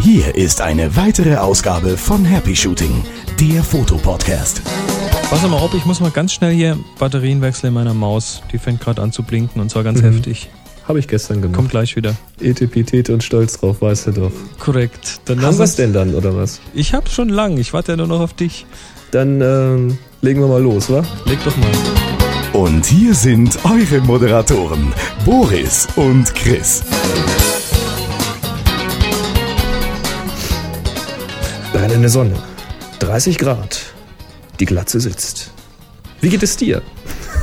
Hier ist eine weitere Ausgabe von Happy Shooting, der Fotopodcast. Pass mal ob, ich muss mal ganz schnell hier Batterien wechseln in meiner Maus. Die fängt gerade an zu blinken und zwar ganz Mhm. heftig. Habe ich gestern gemacht. Kommt gleich wieder. Etipetete und stolz drauf, weißt du doch. Korrekt. Dann Haben wir's uns- denn dann, oder was? Ich hab's schon lang. Ich warte ja nur noch auf dich. Dann ähm, legen wir mal los, wa? Leg doch mal. Und hier sind eure Moderatoren, Boris und Chris. Brennende Sonne. 30 Grad. Die Glatze sitzt. Wie geht es dir?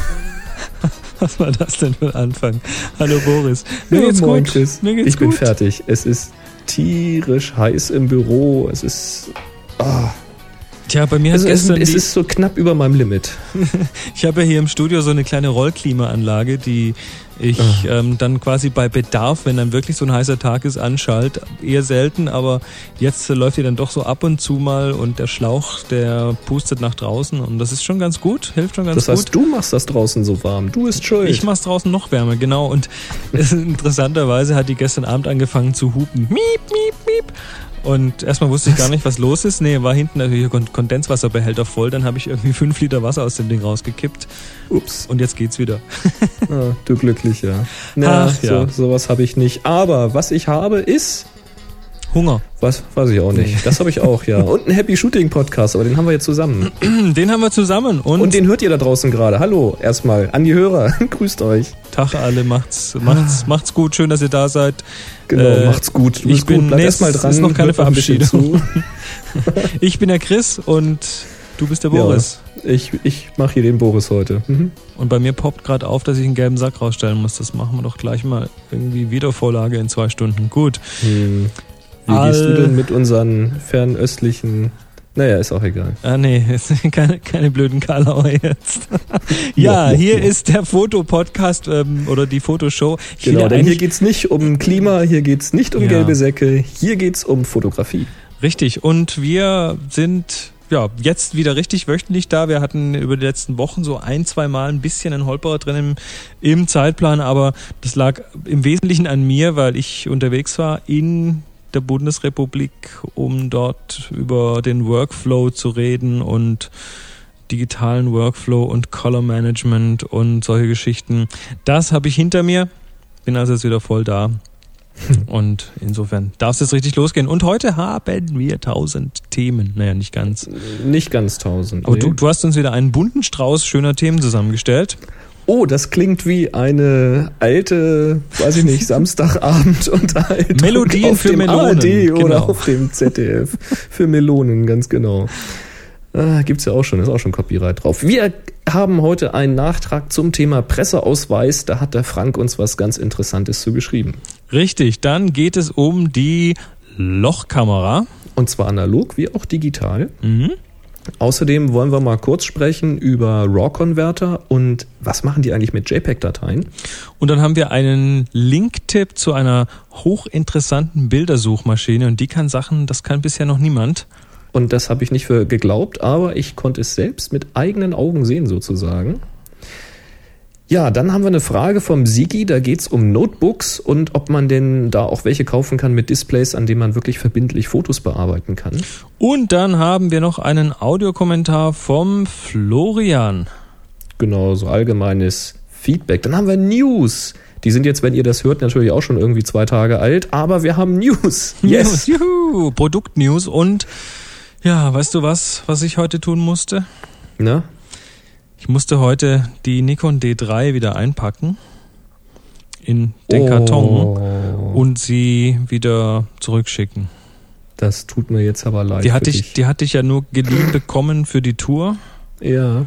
Was war das denn für ein Anfang? Hallo Boris. Mir Ja, geht's moin, gut. Chris. Mir geht's ich bin gut. fertig. Es ist tierisch heiß im Büro. Es ist. Ah, Tja, bei mir also es, gestern es ist so knapp über meinem Limit. ich habe ja hier im Studio so eine kleine Rollklimaanlage, die ich Ah. ähm, dann quasi bei Bedarf, wenn dann wirklich so ein heißer Tag ist, anschalte. Eher selten, aber jetzt äh, läuft die dann doch so ab und zu mal und der Schlauch, der pustet nach draußen und das ist schon ganz gut, hilft schon ganz Das gut. heißt, du machst das draußen so warm. Du bist schuld. Ich mach's draußen noch wärmer, genau. Und es- interessanterweise hat die gestern Abend angefangen zu hupen. Miep, miep, miep. Und erstmal wusste ich gar nicht, was los ist. Nee, war hinten natürlich Kon- Kondenswasserbehälter voll. Dann habe ich irgendwie fünf Liter Wasser aus dem Ding rausgekippt. Ups. Und jetzt geht's wieder. Ah, du glücklicher. Na, Ach, ja. so, sowas habe ich nicht. Aber was ich habe, ist. Hunger. Was? Weiß ich auch nicht. Das habe ich auch, ja. Und einen Happy Shooting Podcast, aber den haben wir jetzt zusammen. Den haben wir zusammen. Und, Und den hört ihr da draußen gerade. Hallo, erstmal an die Hörer. Grüßt euch. Tag alle, macht's, macht's, macht's gut. Schön, dass ihr da seid. Genau, Äh, macht's gut. Du ich bin- gut. Bleib nee, erstmal dran. ist noch keine Verabschiedung. Ich bin der Chris und du bist der Boris. Ich, ich mache hier den Boris heute. Mhm. Und bei mir poppt gerade auf, dass ich einen gelben Sack rausstellen muss. Das machen wir doch gleich mal irgendwie Wiedervorlage in zwei Stunden. Gut. Hm. Wie All- gehst du denn mit unseren fernöstlichen. Naja, ist auch egal. Ah nee, keine, keine blöden Karlauer jetzt. ja, hier ist der Fotopodcast ähm, oder die Fotoshow. Ich Genau, denn hier eigentlich- geht's nicht um Klima, hier geht's nicht um Ja. gelbe Säcke, hier geht's um Fotografie. Richtig. Und wir sind ja jetzt wieder richtig wöchentlich da. Wir hatten über die letzten Wochen so ein, zwei Mal ein bisschen einen Holperer drin im, im Zeitplan, aber das lag im Wesentlichen an mir, weil ich unterwegs war in der Bundesrepublik, um dort über den Workflow zu reden und digitalen Workflow und Color Management und solche Geschichten. Das habe ich hinter mir. Bin also jetzt wieder voll da. Und insofern darf es jetzt richtig losgehen. Und heute haben wir tausend Themen. Naja, nicht ganz. Nicht ganz tausend. Aber nee. du, du hast uns wieder einen bunten Strauß schöner Themen zusammengestellt. Oh, das klingt wie eine alte, weiß ich nicht, Samstagabendunterhaltung. Melodien auf für dem Melonen, ARD oder genau. auf dem ZDF. Für Melonen, ganz genau. Ah, gibt's ja auch schon, ist auch schon Copyright drauf. Wir haben heute einen Nachtrag zum Thema Presseausweis. Da hat der Frank uns was ganz Interessantes zu geschrieben. Richtig, dann geht es um die Lochkamera. Und zwar analog wie auch digital. Mhm. Außerdem wollen wir mal kurz sprechen über RAW-Converter und was machen die eigentlich mit JPEG-Dateien? Und dann haben wir einen Link-Tipp zu einer hochinteressanten Bildersuchmaschine. Und die kann Sachen, das kann bisher noch niemand. Und das habe ich nicht für geglaubt, aber ich konnte es selbst mit eigenen Augen sehen sozusagen. Ja, dann haben wir eine Frage vom Sigi, da geht es um Notebooks und ob man denn da auch welche kaufen kann mit Displays, an denen man wirklich verbindlich Fotos bearbeiten kann. Und dann haben wir noch einen Audiokommentar vom Florian. Genau, so allgemeines Feedback. Dann haben wir News. Die sind jetzt, wenn ihr das hört, natürlich auch schon irgendwie zwei Tage alt, aber wir haben News. News, juhu, Produktnews und ja, weißt du was, was ich heute tun musste? Na? Ich musste heute die Nikon D3 wieder einpacken in den Karton Oh, und sie wieder zurückschicken. das tut mir jetzt aber leid. Die hatte ich, dich. die hatte ich ja nur geliehen bekommen für die Tour. Ja.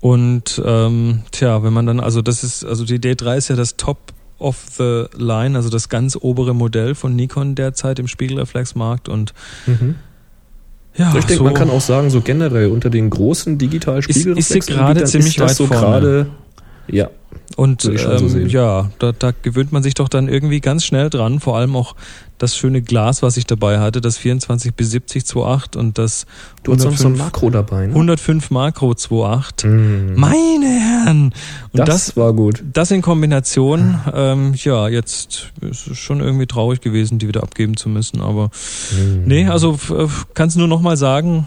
Und ähm, tja, wenn man dann, also das ist, also die D3 ist ja das Top of the Line, also das ganz obere Modell von Nikon derzeit im Spiegelreflexmarkt und Mhm. Ja, ich denke, so, man kann auch sagen, so generell unter den großen digital Ist- ist sie gerade ziemlich weit so gerade Ja. Und so ähm, sehen. ja, da, da gewöhnt man sich doch dann irgendwie ganz schnell dran. Vor allem auch das schöne Glas, was ich dabei hatte, das 24 bis 70 2.8 und das Du hast sonst so ein 105 Makro dabei, ne? 105 Makro 2.8. Mm. Meine Herren! Und das, das, war gut. das in Kombination, ähm, ja, jetzt ist es schon irgendwie traurig gewesen, die wieder abgeben zu müssen. Aber Mm. nee, also kannst nur noch mal sagen,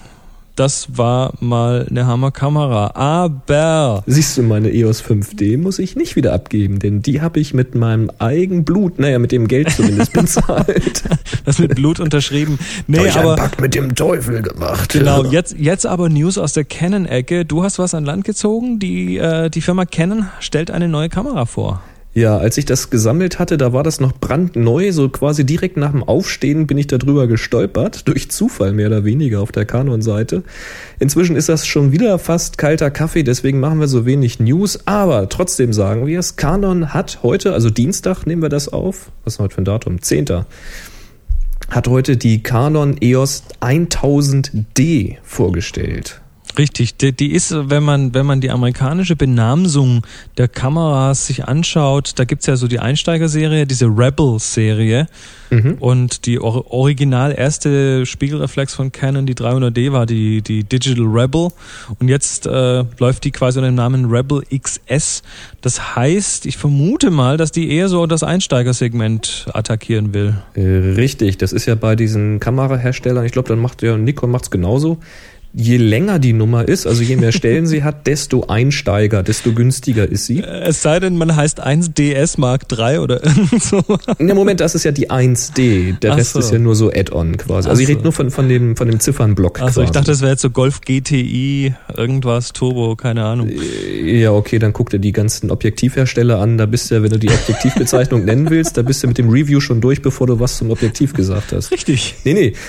das war mal eine Hammerkamera. Aber Siehst du, meine EOS 5D muss ich nicht wieder abgeben, denn die habe ich mit meinem Eigenblut, naja, mit dem Geld zumindest bezahlt. das mit Blut unterschrieben. Nee, Durch einen aber Pakt mit dem Teufel gemacht. Genau, jetzt, jetzt aber News aus der Canon-Ecke. Du hast was an Land gezogen. Die, äh, die Firma Canon stellt eine neue Kamera vor. Ja, als ich das gesammelt hatte, da war das noch brandneu, so quasi direkt nach dem Aufstehen bin ich darüber gestolpert, durch Zufall mehr oder weniger auf der Canon-Seite. Inzwischen ist das schon wieder fast kalter Kaffee, deswegen machen wir so wenig News, aber trotzdem sagen wir es, Canon hat heute, also Dienstag nehmen wir das auf, was ist heute für ein Datum? 10. hat heute die Canon EOS 1000D vorgestellt. Richtig, die, die ist, wenn man, wenn man die amerikanische Benamsung der Kameras sich anschaut, da gibt's ja so die Einsteigerserie, diese Rebel-Serie. Mhm. Und die or original erste Spiegelreflex von Canon, die 300D, war die, die Digital Rebel. Und jetzt äh, läuft die quasi unter dem Namen Rebel XS. Das heißt, ich vermute mal, dass die eher so das Einsteigersegment attackieren will. Äh, Richtig, das ist ja bei diesen Kameraherstellern, ich glaube, dann macht ja Nikon macht's genauso. Je länger die Nummer ist, also je mehr Stellen sie hat, desto Einsteiger, desto günstiger ist sie. Es sei denn, man heißt 1DS Mark III oder irgend so. Ne, Moment, das ist ja die 1D. Der Ach Rest so. ist ja nur so Add-on quasi. Ach Also ich so. rede nur von, von dem, von dem Ziffernblock Also ich dachte, das wäre jetzt so Golf GTI, irgendwas, Turbo, keine Ahnung. ja, okay, dann guck dir die ganzen Objektivhersteller an. Da bist du ja, wenn du die Objektivbezeichnung nennen willst, da bist du mit dem Review schon durch, bevor du was zum Objektiv gesagt hast. Richtig. Nee, nee.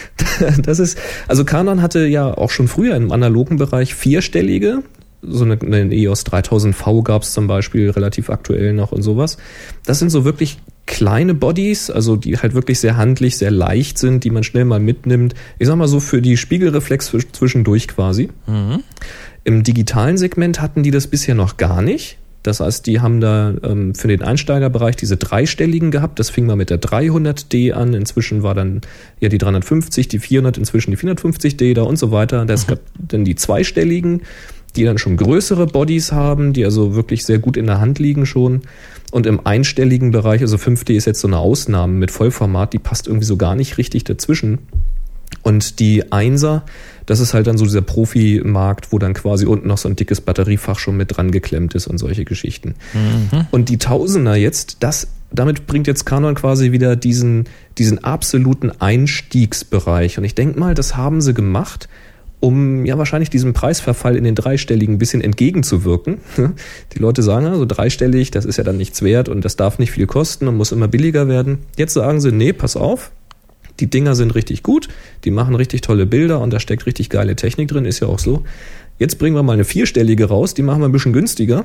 Das ist, also Canon hatte ja auch schon früher im analogen Bereich vierstellige. So eine, eine EOS 3000V gab es zum Beispiel relativ aktuell noch und sowas. Das sind so wirklich kleine Bodies, also die halt wirklich sehr handlich, sehr leicht sind, die man schnell mal mitnimmt. Ich sag mal so für die Spiegelreflex zwisch- zwischendurch quasi. Im digitalen Segment hatten die das bisher noch gar nicht. Das heißt, die haben da ähm, für den Einsteigerbereich diese dreistelligen gehabt. Das fing mal mit der 300D an. Inzwischen war dann ja die 350, die 400, inzwischen die 450D da und so weiter. Es gab dann die zweistelligen, die dann schon größere Bodies haben, die also wirklich sehr gut in der Hand liegen schon. Und im einstelligen Bereich, also 5D ist jetzt so eine Ausnahme mit Vollformat, die passt irgendwie so gar nicht richtig dazwischen. Und die Einser, das ist halt dann so dieser Profimarkt, wo dann quasi unten noch so ein dickes Batteriefach schon mit dran geklemmt ist und solche Geschichten. Und die Tausender jetzt, das, damit bringt jetzt Canon quasi wieder diesen, diesen absoluten Einstiegsbereich. Und ich denke mal, das haben sie gemacht, um ja wahrscheinlich diesem Preisverfall in den dreistelligen ein bisschen entgegenzuwirken. Die Leute sagen, also dreistellig, das ist ja dann nichts wert und das darf nicht viel kosten und muss immer billiger werden. Jetzt sagen sie, nee, pass auf, die Dinger sind richtig gut, die machen richtig tolle Bilder und da steckt richtig geile Technik drin, ist ja auch so. Jetzt bringen wir mal eine vierstellige raus, die machen wir ein bisschen günstiger,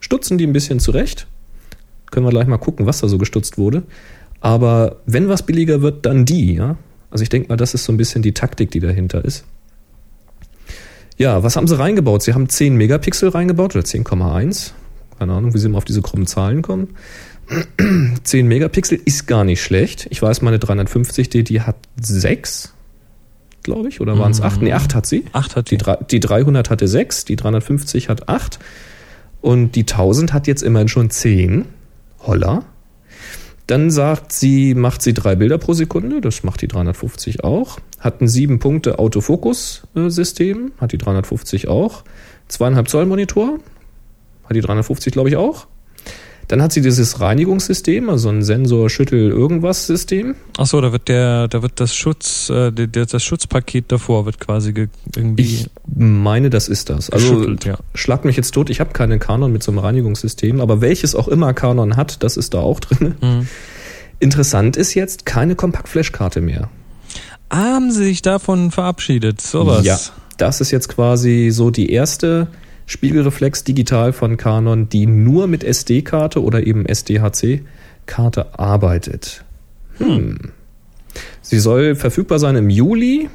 stutzen die ein bisschen zurecht. Können wir gleich mal gucken, was da so gestutzt wurde. Aber wenn was billiger wird, dann die, ja. Also ich denke mal, das ist so ein bisschen die Taktik, die dahinter ist. Ja, was haben sie reingebaut? Sie haben 10 Megapixel reingebaut oder 10,1. Keine Ahnung, wie sie immer auf diese krummen Zahlen kommen. 10 Megapixel ist gar nicht schlecht. Ich weiß, meine 350D, die hat 6, glaube ich, oder waren es 8? Nee, 8 hat sie. Acht hat Die, die. die 300 hatte 6, die 350 hat 8 und die 1000 hat jetzt immerhin schon 10. Holla. Dann sagt sie, macht sie drei Bilder pro Sekunde, das macht die 350 auch. Hat ein 7 Punkte Autofokus-System, hat die 350 auch. Zweieinhalb Zoll Monitor, hat die 350 glaube ich auch. Dann hat sie dieses Reinigungssystem, also ein Sensor-Schüttel-Irgendwas-System. Ach so, da wird der, da wird das Schutz, äh, der, das Schutzpaket davor wird quasi ge irgendwie Ich meine, das ist das. Also ja. schlag mich jetzt tot, ich habe keine Canon mit so einem Reinigungssystem, aber welches auch immer Canon hat, das ist da auch drin. Mhm. Interessant ist jetzt keine Kompaktflashkarte mehr. Haben sie sich davon verabschiedet? Sowas. Ja, das ist jetzt quasi so die erste Spiegelreflex digital von Canon, die nur mit SD-Karte oder eben SDHC-Karte arbeitet. Hm. Sie soll verfügbar sein im Juli.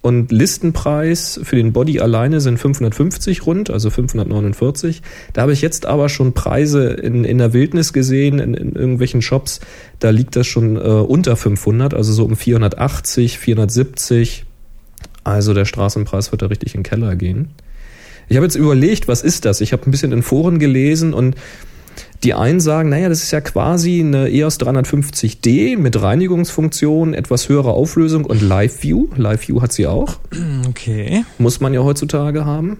und Listenpreis für den Body alleine sind 550 rund, also 549. Da habe ich jetzt aber schon Preise in, in der Wildnis gesehen, in, in irgendwelchen Shops, da liegt das schon äh, unter 500, also so um 480, 470. Also der Straßenpreis wird da richtig in den Keller gehen. Ich habe jetzt überlegt, was ist das? Ich habe ein bisschen in Foren gelesen und die einen sagen, naja, das ist ja quasi eine EOS 350D mit Reinigungsfunktion, etwas höherer Auflösung und Live View. Live View hat sie auch. Okay. Muss man ja heutzutage haben.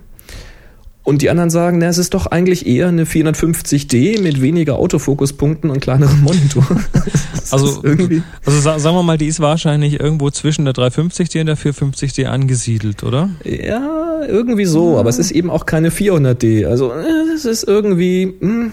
Und die anderen sagen, na, es ist doch eigentlich eher eine 450D mit weniger Autofokuspunkten und kleinerem Monitor. also, irgendwie also sagen wir mal, die ist wahrscheinlich irgendwo zwischen der 350D und der 450D angesiedelt, oder? Ja, irgendwie so, aber es ist eben auch keine 400D. Also äh, es ist irgendwie, mh, hm,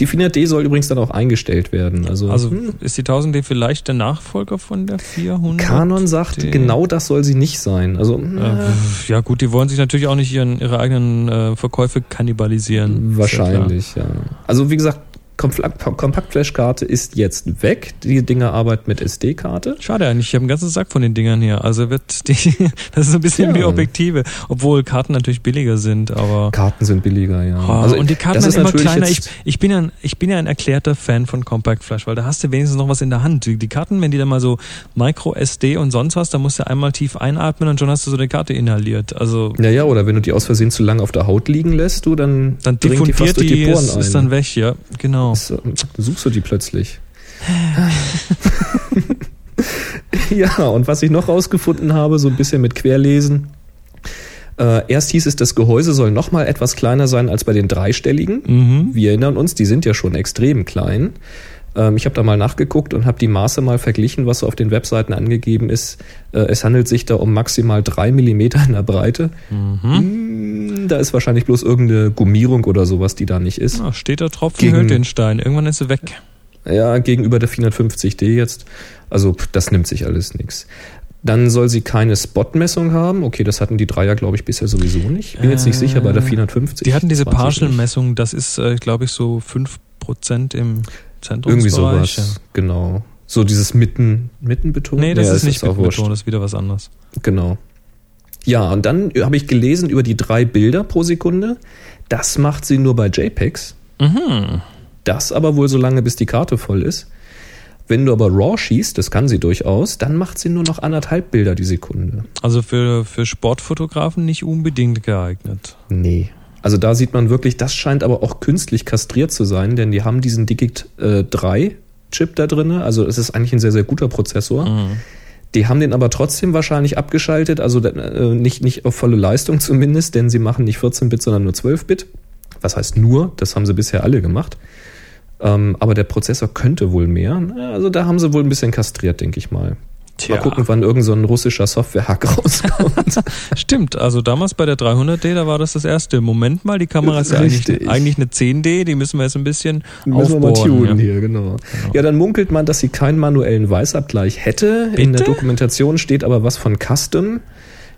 die 400D soll übrigens dann auch eingestellt werden. Also, also hm. ist die 1000D vielleicht der Nachfolger von der 400? Kanon sagt, D? genau das soll sie nicht sein. Also, äh, ja gut, die wollen sich natürlich auch nicht ihren, ihre eigenen äh, Verkäufe kannibalisieren. Wahrscheinlich, ja. Also wie gesagt, Kompaktflash-Karte ist jetzt weg. Die Dinger arbeiten mit SD-Karte. Schade eigentlich, ich habe einen ganzen Sack von den Dingern hier. Also wird die, das ist ein bisschen ja. wie Objektive, obwohl Karten natürlich billiger sind, aber. Karten sind billiger, ja. Oh, also und die Karten sind immer kleiner. Ich, ich, bin ja, ich bin ja ein erklärter Fan von Compact Flash, weil da hast du wenigstens noch was in der Hand. Die, die Karten, wenn die dann mal so Micro SD und sonst was, da musst du einmal tief einatmen und schon hast du so eine Karte inhaliert. Also. Naja, oder wenn du die aus Versehen zu lange auf der Haut liegen lässt, du, dann, dann dringt die fast durch die Poren ist, ein. ist dann weg, ja, genau. Genau. So, suchst du die plötzlich? ja, und was ich noch rausgefunden habe, so ein bisschen mit Querlesen. Äh, erst hieß es, das Gehäuse soll noch mal etwas kleiner sein als bei den dreistelligen. Mhm. Wir erinnern uns, die sind ja schon extrem klein. Ähm, ich habe da mal nachgeguckt und habe die Maße mal verglichen, was so auf den Webseiten angegeben ist. Äh, es handelt sich da um maximal drei Millimeter in der Breite. Mhm. Hm, da ist wahrscheinlich bloß irgendeine Gummierung oder sowas, die da nicht ist. Ach, steht da Tropfen Gegen, hüllt den Stein. Irgendwann ist sie weg. Ja, gegenüber der 450D jetzt. Also das nimmt sich alles nichts. Dann soll sie keine Spot-Messung haben. Okay, das hatten die Dreier, glaube ich, bisher sowieso nicht. Bin jetzt nicht sicher bei der 450. Die hatten diese Partial-Messung, das ist, äh, glaube ich, so 5% im. Irgendwie sowas, ja. genau. So dieses Mitten, Mittenbeton? Nee, das ja, ist nicht Mittenbeton, das ist wieder was anderes. Genau. Ja, und dann habe ich gelesen über die drei Bilder pro Sekunde. Das macht sie nur bei JPEGs. Mhm. Das aber wohl so lange, bis die Karte voll ist. Wenn du aber RAW schießt, das kann sie durchaus, dann macht sie nur noch anderthalb Bilder die Sekunde. Also für, für Sportfotografen nicht unbedingt geeignet. Nee. Also da sieht man wirklich, das scheint aber auch künstlich kastriert zu sein, denn die haben diesen Digit äh, 3 Chip da drin. Also es ist eigentlich ein sehr, sehr guter Prozessor. Mhm. Die haben den aber trotzdem wahrscheinlich abgeschaltet, also äh, nicht, nicht auf volle Leistung zumindest, denn sie machen nicht 14-Bit, sondern nur 12-Bit. Was heißt nur? Das haben sie bisher alle gemacht. Ähm, aber der Prozessor könnte wohl mehr. Also da haben sie wohl ein bisschen kastriert, denke ich mal. Tja. Mal gucken, wann irgend so ein russischer Software-Hack rauskommt. Stimmt, also damals bei der 300D, da war das das erste. Moment mal, die Kamera ist ja eigentlich, eigentlich, eine 10D, die müssen wir jetzt ein bisschen müssen aufbauen. Wir mal tunen ja. hier, genau. genau. Ja, dann munkelt man, dass sie keinen manuellen Weißabgleich hätte. Bitte? In der Dokumentation steht aber was von Custom.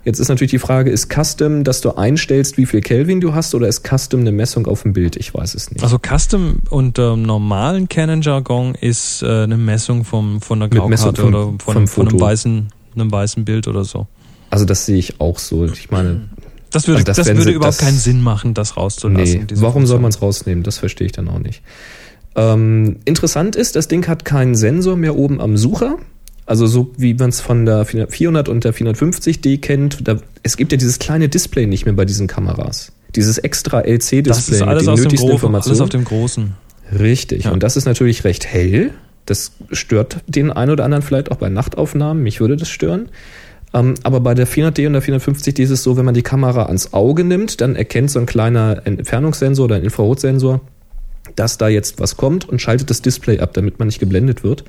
Jetzt ist natürlich die Frage, ist Custom, dass du einstellst, wie viel Kelvin du hast, oder ist Custom eine Messung auf dem Bild? Ich weiß es nicht. Also Custom unter ähm, normalen Canon-Jargon ist äh, eine Messung vom, von der Graukarte oder von, von einem, weißen, einem weißen Bild oder so. Also das sehe ich auch so. Ich meine, das würde, das, das würde überhaupt das, keinen Sinn machen, das rauszulassen. Nee, warum soll man es rausnehmen? Das verstehe ich dann auch nicht. Ähm, interessant ist, das Ding hat keinen Sensor mehr oben am Sucher. Also so wie man es von der 400 und der 450D kennt, da, es gibt ja dieses kleine Display nicht mehr bei diesen Kameras. Dieses extra LC-Display mit den nötigsten Informationen. Alles auf dem großen. Richtig. Ja. Und das ist natürlich recht hell. Das stört den einen oder anderen vielleicht auch bei Nachtaufnahmen. Mich würde das stören. Ähm, aber bei der 400D und der 450D ist es so, wenn man die Kamera ans Auge nimmt, dann erkennt so ein kleiner Entfernungssensor oder ein Infrarotsensor, dass da jetzt was kommt und schaltet das Display ab, damit man nicht geblendet wird.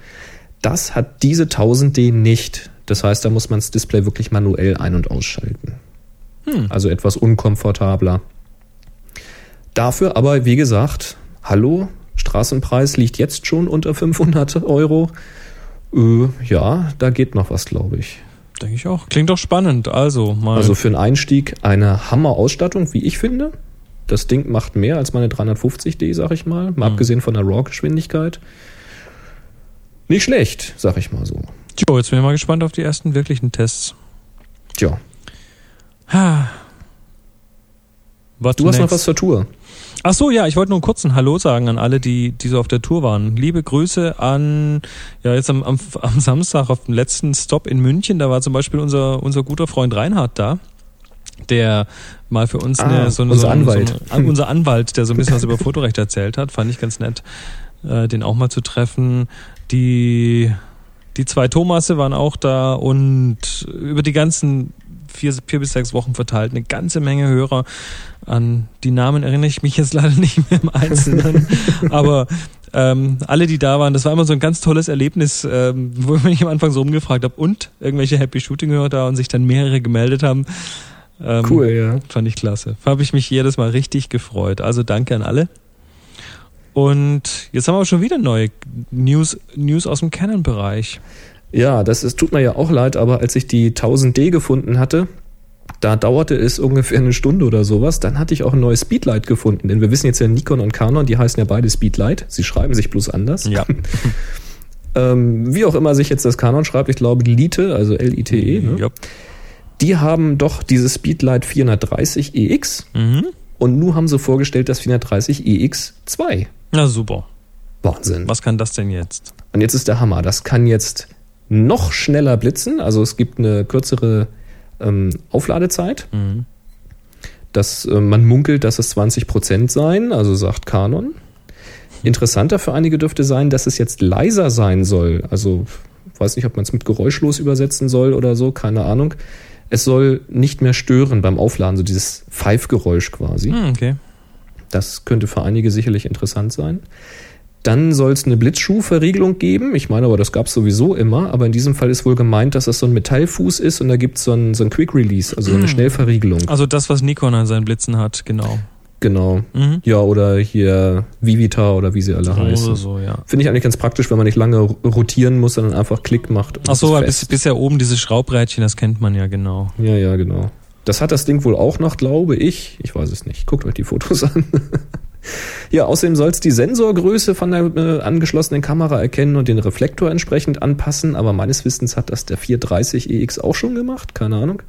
Das hat diese 1000D nicht. Das heißt, da muss man das Display wirklich manuell ein- und ausschalten. Hm. Also etwas unkomfortabler. Dafür aber, wie gesagt, hallo, Straßenpreis liegt jetzt schon unter 500 Euro. Äh, ja, da geht noch was, glaube ich. Denke ich auch. Klingt doch spannend. Also mal. Also für einen Einstieg eine Hammer-Ausstattung, wie ich finde. Das Ding macht mehr als meine 350D, sag ich mal. Mal hm. abgesehen von der RAW-Geschwindigkeit. Nicht schlecht, sag ich mal so. Jo, jetzt bin ich mal gespannt auf die ersten wirklichen Tests. Tja. What Du hast noch next? was zur Tour. Ach so, ja, ich wollte nur einen kurzen Hallo sagen an alle, die, die so auf der Tour waren. Liebe Grüße an, ja, jetzt am, am, am Samstag auf dem letzten Stop in München, da war zum Beispiel unser, unser guter Freund Reinhard da, der mal für uns Ah, eine, so, eine- unser so, eine- Anwalt. So eine, unser Anwalt, der so ein bisschen was über Fotorecht erzählt hat, fand ich ganz nett, äh, den auch mal zu treffen. Die, die zwei Thomasse waren auch da und über die ganzen vier, vier bis sechs Wochen verteilt eine ganze Menge Hörer. An die Namen erinnere ich mich jetzt leider nicht mehr im Einzelnen, aber ähm, alle, die da waren, das war immer so ein ganz tolles Erlebnis, ähm, wo ich mich am Anfang so rumgefragt habe und irgendwelche Happy Shooting Hörer da und sich dann mehrere gemeldet haben. Ähm, Cool, ja. Fand ich klasse. Habe ich mich jedes Mal richtig gefreut. Also danke an alle. Und jetzt haben wir auch schon wieder neue News, News aus dem Canon-Bereich. Ja, das ist, tut mir ja auch leid, aber als ich die 1000D gefunden hatte, da dauerte es ungefähr eine Stunde oder sowas. Dann hatte ich auch ein neues Speedlight gefunden. Denn wir wissen jetzt ja, Nikon und Canon, die heißen ja beide Speedlight. Sie schreiben sich bloß anders. Ja. Ähm, wie auch immer sich jetzt das Canon schreibt, ich glaube Lite, also L-I-T-E, ne? Ja. die haben doch dieses Speedlight 430 EX Mhm. Und nun haben sie vorgestellt das 430 EX2. Na super. Wahnsinn. Was kann das denn jetzt? Und jetzt ist der Hammer. Das kann jetzt noch schneller blitzen. Also es gibt eine kürzere ähm, Aufladezeit. Mhm. Das, äh, man munkelt, dass es 20% seien, also sagt Canon. Interessanter für einige dürfte sein, dass es jetzt leiser sein soll. Also weiß nicht, ob man es mit geräuschlos übersetzen soll oder so, keine Ahnung. Es soll nicht mehr stören beim Aufladen, so dieses Pfeifgeräusch quasi. Hm, okay. Das könnte für einige sicherlich interessant sein. Dann soll es eine Blitzschuhverriegelung geben. Ich meine aber, das gab es sowieso immer. Aber in diesem Fall ist wohl gemeint, dass das so ein Metallfuß ist und da gibt so es so ein Quick Release, also so eine Hm. Schnellverriegelung. Also das, was Nikon an seinen Blitzen hat, genau. Genau. Mhm. Ja, oder hier Vivita oder wie sie alle heißen. Oder so, ja. Finde ich eigentlich ganz praktisch, wenn man nicht lange rotieren muss, sondern einfach Klick macht. und Ach es so, ist weil bis, bisher oben dieses Schraubrädchen, das kennt man ja genau. Ja, ja, genau. Das hat das Ding wohl auch noch, glaube ich. Ich weiß es nicht. Guckt euch die Fotos an. ja, außerdem soll es die Sensorgröße von der äh, angeschlossenen Kamera erkennen und den Reflektor entsprechend anpassen. Aber meines Wissens hat das der 430 EX auch schon gemacht. Keine Ahnung.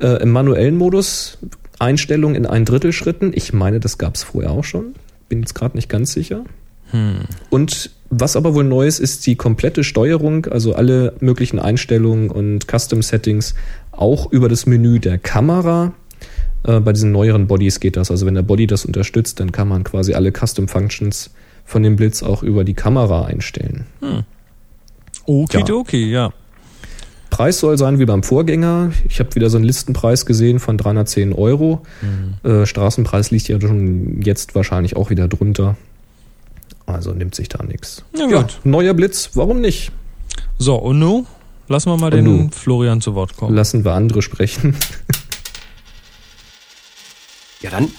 Äh, Im manuellen Modus Einstellung in ein Drittel Schritten. Ich meine, das gab es vorher auch schon. Bin jetzt gerade nicht ganz sicher. Hm. Und was aber wohl neu ist, ist die komplette Steuerung, also alle möglichen Einstellungen und Custom Settings auch über das Menü der Kamera. Äh, bei diesen neueren Bodies geht das. Also wenn der Body das unterstützt, dann kann man quasi alle Custom Functions von dem Blitz auch über die Kamera einstellen. Okidoki, ja. Preis soll sein wie beim Vorgänger. Ich habe wieder so einen Listenpreis gesehen von 310 Euro. Äh, Straßenpreis liegt ja schon jetzt wahrscheinlich auch wieder drunter. Also nimmt sich da nichts. Ja, Ja, gut. neuer Blitz, warum nicht? So, und nun lassen wir mal Und den nu? Florian zu Wort kommen. Lassen wir andere sprechen. Ja dann,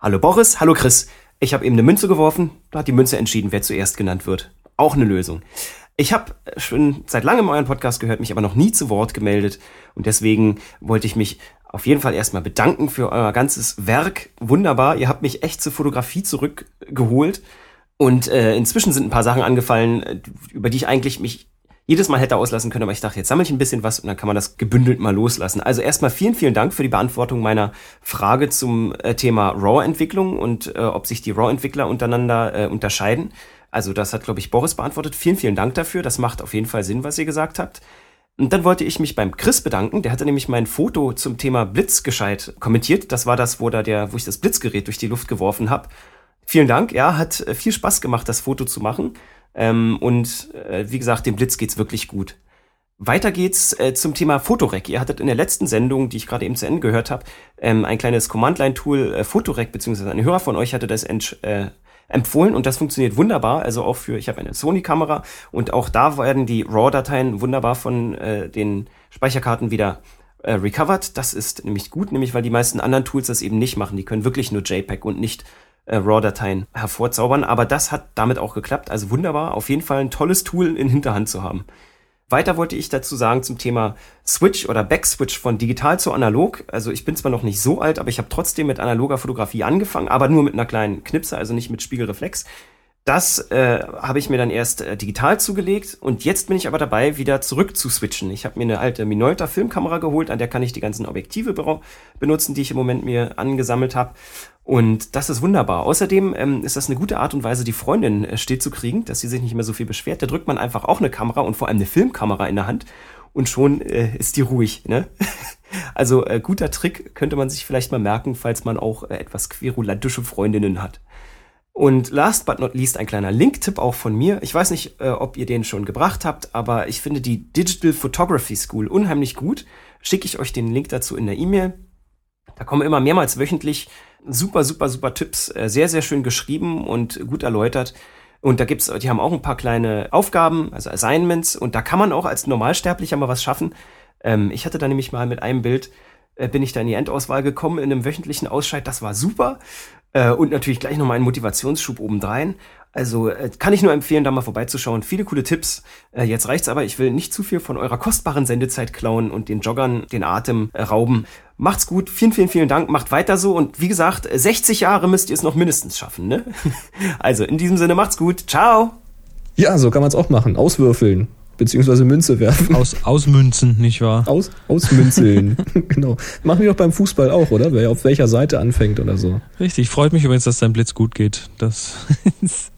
hallo Boris, hallo Chris. Ich habe eben eine Münze geworfen, da hat die Münze entschieden, wer zuerst genannt wird. Auch eine Lösung. Ich habe schon seit langem euren Podcast gehört, mich aber noch nie zu Wort gemeldet und deswegen wollte ich mich auf jeden Fall erstmal bedanken für euer ganzes Werk. Wunderbar, ihr habt mich echt zur Fotografie zurückgeholt und äh, inzwischen sind ein paar Sachen angefallen, äh, über die ich eigentlich mich jedes Mal hätte auslassen können, aber ich dachte, jetzt sammle ich ein bisschen was und dann kann man das gebündelt mal loslassen. Also erstmal vielen, vielen Dank für die Beantwortung meiner Frage zum äh, Thema RAW-Entwicklung und äh, ob sich die RAW-Entwickler untereinander äh, unterscheiden. Also das hat, glaube ich, Boris beantwortet. Vielen, vielen Dank dafür. Das macht auf jeden Fall Sinn, was ihr gesagt habt. Und dann wollte ich mich beim Chris bedanken. Der hatte nämlich mein Foto zum Thema Blitz gescheit kommentiert. Das war das, wo da der, wo ich das Blitzgerät durch die Luft geworfen habe. Vielen Dank. Ja, hat äh, viel Spaß gemacht, das Foto zu machen. Ähm, und äh, wie gesagt, dem Blitz geht's wirklich gut. Weiter geht's äh, zum Thema Fotorec. Ihr hattet in der letzten Sendung, die ich gerade eben zu Ende gehört habe, ähm, ein kleines Command-Line-Tool äh, Fotorec, beziehungsweise ein Hörer von euch hatte das entsch- äh, empfohlen und das funktioniert wunderbar. Also auch für, ich habe eine Sony-Kamera und auch da werden die RAW-Dateien wunderbar von äh, den Speicherkarten wieder äh, recovered. Das ist nämlich gut, nämlich weil die meisten anderen Tools das eben nicht machen. Die können wirklich nur JPEG und nicht äh, RAW-Dateien hervorzaubern. Aber das hat damit auch geklappt. Also wunderbar, auf jeden Fall ein tolles Tool in Hinterhand zu haben. Weiter wollte ich dazu sagen zum Thema Switch oder Backswitch von digital zu analog. Also ich bin zwar noch nicht so alt, aber ich habe trotzdem mit analoger Fotografie angefangen, aber nur mit einer kleinen Knipse, also nicht mit Spiegelreflex. Das äh, habe ich mir dann erst äh, digital zugelegt und jetzt bin ich aber dabei, wieder zurück zu switchen. Ich habe mir eine alte Minolta Filmkamera geholt, an der kann ich die ganzen Objektive benutzen, die ich im Moment mir angesammelt habe. Und das ist wunderbar. Außerdem ähm, ist das eine gute Art und Weise, die Freundin äh, still zu kriegen, dass sie sich nicht mehr so viel beschwert. Da drückt man einfach auch eine Kamera und vor allem eine Filmkamera in der Hand und schon äh, ist die ruhig. Ne? also äh, guter Trick könnte man sich vielleicht mal merken, falls man auch äh, etwas querulantische Freundinnen hat. Und last but not least ein kleiner Link-Tipp auch von mir. Ich weiß nicht, äh, ob ihr den schon gebracht habt, aber ich finde die Digital Photography School unheimlich gut. Schicke ich euch den Link dazu in der E-Mail. Da kommen immer mehrmals wöchentlich super, super, super Tipps, äh, sehr, sehr schön geschrieben und gut erläutert. Und da gibt's, die haben auch ein paar kleine Aufgaben, also Assignments, und da kann man auch als Normalsterblicher mal was schaffen. Ähm, ich hatte da nämlich mal mit einem Bild, äh, bin ich da in die Endauswahl gekommen in einem wöchentlichen Ausscheid, das war super. Äh, und natürlich gleich nochmal einen Motivationsschub obendrein. Also äh, kann ich nur empfehlen, da mal vorbeizuschauen. Viele coole Tipps. Äh, jetzt reicht's aber, ich will nicht zu viel von eurer kostbaren Sendezeit klauen und den Joggern den Atem rauben. Macht's gut, vielen, vielen, vielen Dank, macht weiter so und wie gesagt, 60 Jahre müsst ihr es noch mindestens schaffen, ne? Also in diesem Sinne macht's gut, ciao! Ja, so kann man's auch machen, auswürfeln beziehungsweise Münze werfen. Aus, ausmünzen, nicht wahr? Aus, ausmünzeln, genau. Machen wir doch beim Fußball auch, oder? Wer auf welcher Seite anfängt oder so. Richtig, freut mich übrigens, dass dein Blitz gut geht. Das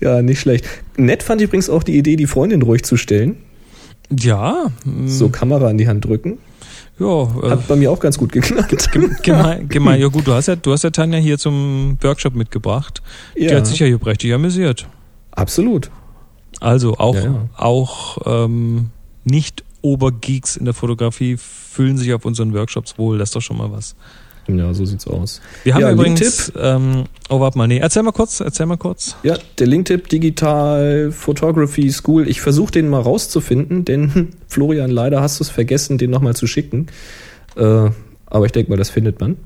ja, nicht schlecht. Nett fand ich übrigens auch die Idee, die Freundin ruhig zu stellen. Ja. So mm. Kamera in die Hand drücken. Ja, äh, hat bei mir auch ganz gut geklappt. Gemein, gemein, ja gut, du hast ja, du hast ja Tanja hier zum Workshop mitgebracht. Ja. Die hat sich ja hier prächtig amüsiert. Absolut. Also auch, ja, ja. auch ähm, nicht Obergeeks in der Fotografie fühlen sich auf unseren Workshops wohl. Das ist doch schon mal was. Ja, so sieht's aus. Wir haben ja, übrigens, ähm, oh warte mal, nee, erzähl mal kurz, erzähl mal kurz. Ja, der Linktipp Digital Photography School. Ich versuche den mal rauszufinden, denn Florian, leider hast du es vergessen, den nochmal zu schicken. Äh, aber ich denke mal, das findet man.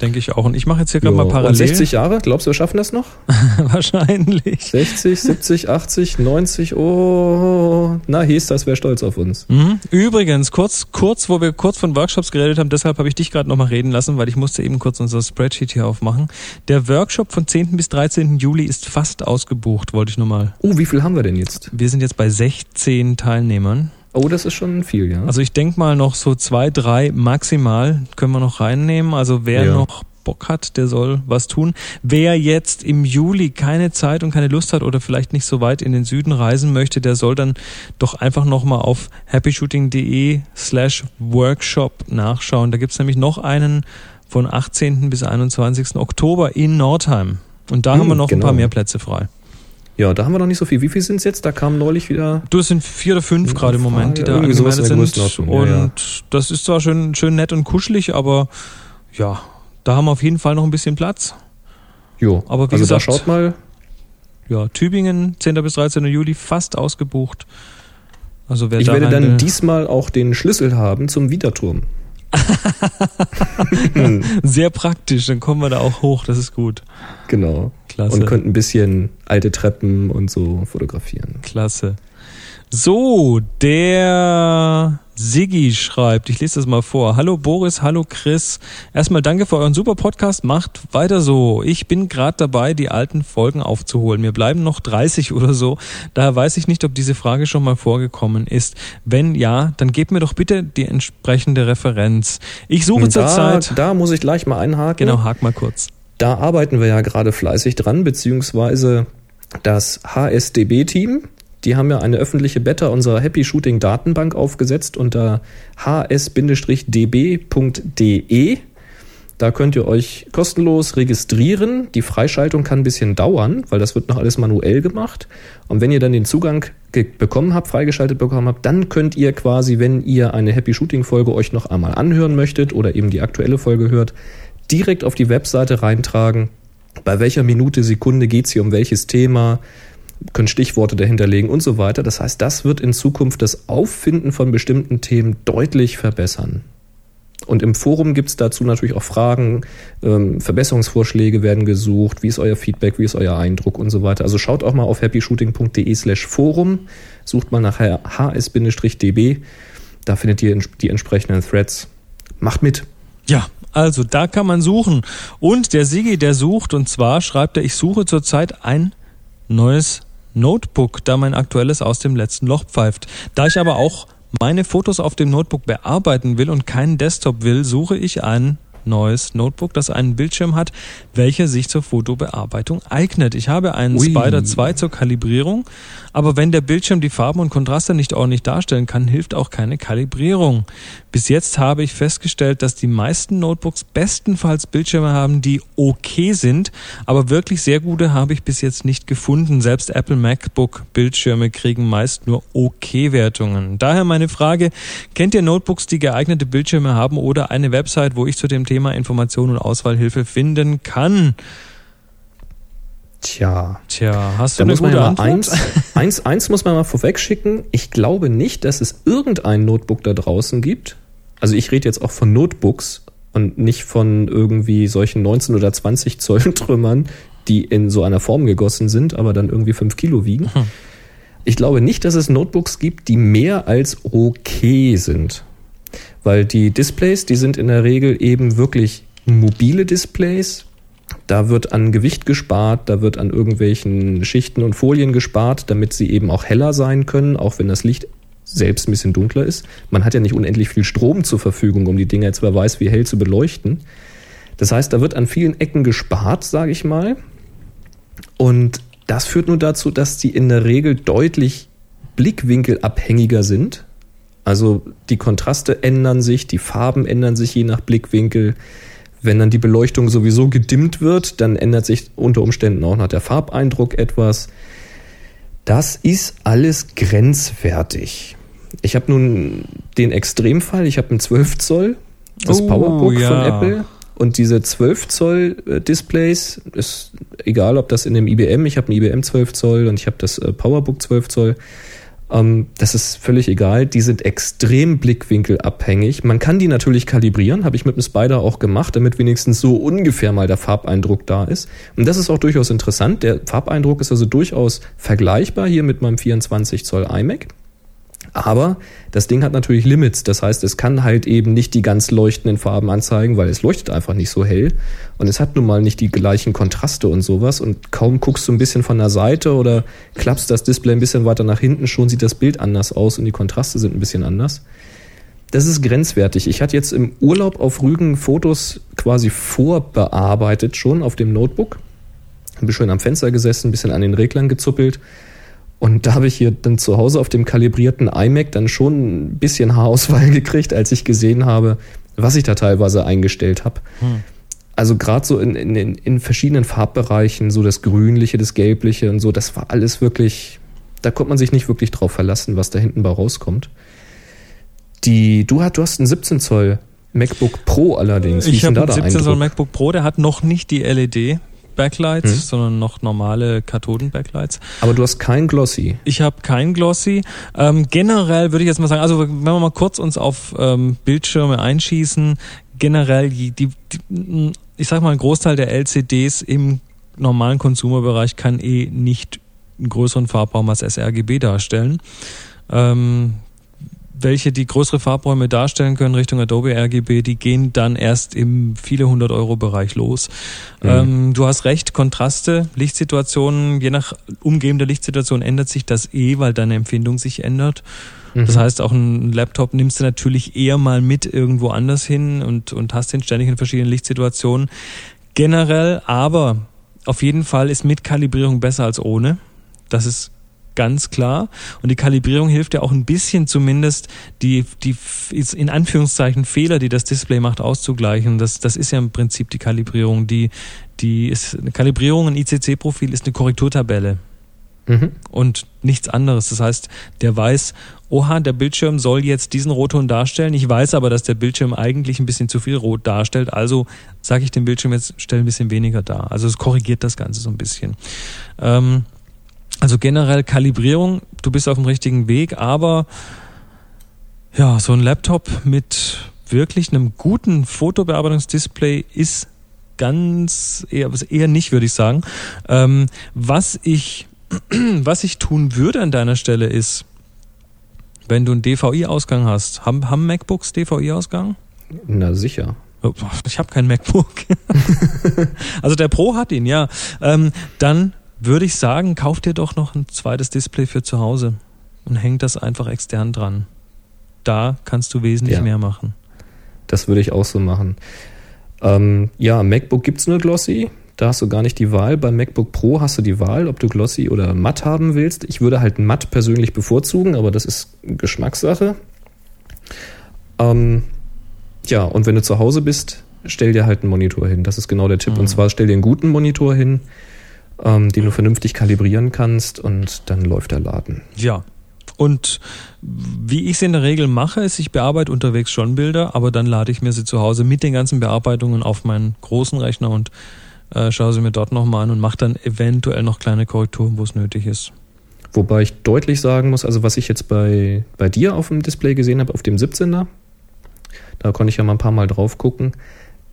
Denke ich auch. Und ich mache jetzt hier gerade mal parallel. Und 60 Jahre? Glaubst du, wir schaffen das noch? Wahrscheinlich. 60, 70, 80, 90. Oh, na, hieß das, wäre stolz auf uns. Mhm. Übrigens, kurz, kurz, wo wir kurz von Workshops geredet haben, deshalb habe ich dich gerade nochmal reden lassen, weil ich musste eben kurz unser Spreadsheet hier aufmachen. Der Workshop von 10. bis 13. Juli ist fast ausgebucht, wollte ich nur mal. Oh, wie viel haben wir denn jetzt? Wir sind jetzt bei 16 Teilnehmern. Oh, das ist schon viel, ja. Also ich denke mal noch so zwei, drei maximal können wir noch reinnehmen. Also wer ja. noch Bock hat, der soll was tun. Wer jetzt im Juli keine Zeit und keine Lust hat oder vielleicht nicht so weit in den Süden reisen möchte, der soll dann doch einfach nochmal auf happyshooting.de slash workshop nachschauen. Da gibt's nämlich noch einen von 18. bis 21. Oktober in Nordheim. Und da hm, haben wir noch genau. ein paar genau. mehr Plätze frei. Ja, da haben wir noch nicht so viel. Wie viel sind es jetzt? Da kamen neulich wieder. Du, es sind vier oder fünf gerade im Moment, die da angemeldet sind. Und ja, ja. das ist zwar schön, schön nett und kuschelig, aber ja, da haben wir auf jeden Fall noch ein bisschen Platz. Jo, aber wie also gesagt, da schaut mal. Ja, Tübingen, 10. bis 13. Juli, fast ausgebucht. Also wer ich da werde dann diesmal auch den Schlüssel haben zum Wiederturm. Sehr praktisch, dann kommen wir da auch hoch, das ist gut. Genau. Klasse. Und könnten ein bisschen alte Treppen und so fotografieren. Klasse. So, der Siggi schreibt, ich lese das mal vor. Hallo Boris, hallo Chris. Erstmal danke für euren super Podcast. Macht weiter so. Ich bin gerade dabei, die alten Folgen aufzuholen. Mir bleiben noch 30 oder so. Daher weiß ich nicht, ob diese Frage schon mal vorgekommen ist. Wenn ja, dann gebt mir doch bitte die entsprechende Referenz. Ich suche zurzeit. Da muss ich gleich mal einhaken. Genau, hak mal kurz. Da arbeiten wir ja gerade fleißig dran, beziehungsweise das HSDB-Team die haben ja eine öffentliche Beta unserer Happy Shooting Datenbank aufgesetzt unter hs-db.de. Da könnt ihr euch kostenlos registrieren. Die Freischaltung kann ein bisschen dauern, weil das wird noch alles manuell gemacht. Und wenn ihr dann den Zugang bekommen habt, freigeschaltet bekommen habt, dann könnt ihr quasi, wenn ihr eine Happy Shooting Folge euch noch einmal anhören möchtet oder eben die aktuelle Folge hört, direkt auf die Webseite reintragen. Bei welcher Minute, Sekunde geht's hier um welches Thema? Können Stichworte dahinterlegen und so weiter. Das heißt, das wird in Zukunft das Auffinden von bestimmten Themen deutlich verbessern. Und im Forum gibt es dazu natürlich auch Fragen, ähm, Verbesserungsvorschläge werden gesucht, wie ist euer Feedback, wie ist euer Eindruck und so weiter. Also schaut auch mal auf happyshooting.de slash Forum, sucht mal nach hs-db, da findet ihr die entsprechenden Threads. Macht mit. Ja, Also da kann man suchen. Und der Sigi, der sucht, und zwar schreibt er, ich suche zurzeit ein neues Notebook, da mein aktuelles aus dem letzten Loch pfeift. Da ich aber auch meine Fotos auf dem Notebook bearbeiten will und keinen Desktop will, suche ich ein neues Notebook, das einen Bildschirm hat, welcher sich zur Fotobearbeitung eignet. Ich habe einen Ui. Spider 2 zur Kalibrierung, aber wenn der Bildschirm die Farben und Kontraste nicht ordentlich darstellen kann, hilft auch keine Kalibrierung. Bis jetzt habe ich festgestellt, dass die meisten Notebooks bestenfalls Bildschirme haben, die okay sind, aber wirklich sehr gute habe ich bis jetzt nicht gefunden. Selbst Apple MacBook Bildschirme kriegen meist nur okay Wertungen. Daher meine Frage, kennt ihr Notebooks, die geeignete Bildschirme haben oder eine Website, wo ich zu dem Thema Information und Auswahlhilfe finden kann? Tja. Tja, hast du da eine muss man gute ja eins, eins, eins muss man mal vorweg schicken. Ich glaube nicht, dass es irgendein Notebook da draußen gibt, also ich rede jetzt auch von Notebooks und nicht von irgendwie solchen 19 oder 20 Zoll Trümmern, die in so einer Form gegossen sind, aber dann irgendwie 5 Kilo wiegen. Hm. Ich glaube nicht, dass es Notebooks gibt, die mehr als okay sind. Weil die Displays, die sind in der Regel eben wirklich mobile Displays. Da wird an Gewicht gespart, da wird an irgendwelchen Schichten und Folien gespart, damit sie eben auch heller sein können, auch wenn das Licht selbst ein bisschen dunkler ist. Man hat ja nicht unendlich viel Strom zur Verfügung, um die Dinger jetzt wer weiß wie hell zu beleuchten. Das heißt, da wird an vielen Ecken gespart, sage ich mal. Und das führt nur dazu, dass die in der Regel deutlich blickwinkelabhängiger sind. Also die Kontraste ändern sich, die Farben ändern sich je nach Blickwinkel. Wenn dann die Beleuchtung sowieso gedimmt wird, dann ändert sich unter Umständen auch noch der Farbeindruck etwas. Das ist alles grenzwertig. Ich habe nun den Extremfall, ich habe ein 12 Zoll, das Oh, Powerbook ja. von Apple. Und diese 12 Zoll äh, Displays, ist egal ob das in dem IBM, ich habe ein IBM 12 Zoll und ich habe das äh, Powerbook 12 Zoll, ähm, das ist völlig egal. Die sind extrem blickwinkelabhängig. Man kann die natürlich kalibrieren, habe ich mit dem Spider auch gemacht, damit wenigstens so ungefähr mal der Farbeindruck da ist. Und das ist auch durchaus interessant. Der Farbeindruck ist also durchaus vergleichbar hier mit meinem 24 Zoll iMac. Aber das Ding hat natürlich Limits. Das heißt, es kann halt eben nicht die ganz leuchtenden Farben anzeigen, weil es leuchtet einfach nicht so hell. Und es hat nun mal nicht die gleichen Kontraste und sowas. Und kaum guckst du ein bisschen von der Seite oder klappst das Display ein bisschen weiter nach hinten, schon sieht das Bild anders aus und die Kontraste sind ein bisschen anders. Das ist grenzwertig. Ich hatte jetzt im Urlaub auf Rügen Fotos quasi vorbearbeitet schon auf dem Notebook. Bin schön am Fenster gesessen, ein bisschen an den Reglern gezuppelt. Und da habe ich hier dann zu Hause auf dem kalibrierten iMac dann schon ein bisschen Haarausfall gekriegt, als ich gesehen habe, was ich da teilweise eingestellt habe. Hm. Also gerade so in, in, in verschiedenen Farbbereichen, so das Grünliche, das Gelbliche und so, das war alles wirklich, da konnte man sich nicht wirklich drauf verlassen, was da hinten bei rauskommt. Die, du, hast, du hast einen 17 Zoll MacBook Pro allerdings. Wie Ich habe einen der 17 Zoll? MacBook Pro, der hat noch nicht die LED Backlights, Hm. sondern noch normale Kathoden-Backlights. Aber du hast kein Glossy. Ich habe kein Glossy. Ähm, generell würde ich jetzt mal sagen, also wenn wir mal kurz uns auf ähm, Bildschirme einschießen, generell die, die, die, ich sag mal, ein Großteil der LCDs im normalen Konsumerbereich kann eh nicht einen größeren Farbraum als sRGB darstellen. Ähm, welche die größere Farbräume darstellen können Richtung Adobe RGB, die gehen dann erst im viele hundert Euro Bereich los. Mhm. Ähm, du hast recht, Kontraste, Lichtsituationen, je nach umgebender Lichtsituation ändert sich das eh, weil deine Empfindung sich ändert. Mhm. Das heißt, auch einen Laptop nimmst du natürlich eher mal mit irgendwo anders hin und, und hast den ständig in verschiedenen Lichtsituationen. Generell, aber auf jeden Fall ist mit Kalibrierung besser als ohne. Das ist ganz klar. Und die Kalibrierung hilft ja auch ein bisschen zumindest, die, die in Anführungszeichen Fehler, die das Display macht, auszugleichen. Das, das ist ja im Prinzip die Kalibrierung. Die, die ist, eine Kalibrierung, ein ICC-Profil ist eine Korrekturtabelle Mhm. und nichts anderes. Das heißt, der weiß, oha, der Bildschirm soll jetzt diesen Rotton darstellen. Ich weiß aber, dass der Bildschirm eigentlich ein bisschen zu viel rot darstellt. Also sage ich dem Bildschirm jetzt, stell ein bisschen weniger dar. Also es korrigiert das Ganze so ein bisschen. Ähm, also generell Kalibrierung, du bist auf dem richtigen Weg, aber ja, so ein Laptop mit wirklich einem guten Fotobearbeitungsdisplay ist ganz eher, eher nicht, würde ich sagen. Ähm, was ich was ich tun würde an deiner Stelle ist, wenn du einen DVI-Ausgang hast, haben, haben MacBooks DVI-Ausgang? Na sicher. Ich habe kein MacBook. also der Pro hat ihn, ja. Ähm, dann würde ich sagen, kauf dir doch noch ein zweites Display für zu Hause und häng das einfach extern dran. Da kannst du wesentlich Ja. mehr machen. Das würde ich auch so machen. Ähm, ja, MacBook gibt's nur Glossy. Da hast du gar nicht die Wahl. Beim MacBook Pro hast du die Wahl, ob du Glossy oder matt haben willst. Ich würde halt matt persönlich bevorzugen, aber das ist Geschmackssache. Ähm, ja, und wenn du zu Hause bist, stell dir halt einen Monitor hin. Das ist genau der Tipp. Mhm. Und zwar stell dir einen guten Monitor hin, ähm, den du vernünftig kalibrieren kannst und dann läuft der Laden. Ja. Und wie ich es in der Regel mache, ist, ich bearbeite unterwegs schon Bilder, aber dann lade ich mir sie zu Hause mit den ganzen Bearbeitungen auf meinen großen Rechner und äh, schaue sie mir dort nochmal an und mache dann eventuell noch kleine Korrekturen, wo es nötig ist. Wobei ich deutlich sagen muss, also was ich jetzt bei, bei dir auf dem Display gesehen habe, auf dem 17er, da konnte ich ja mal ein paar Mal drauf gucken,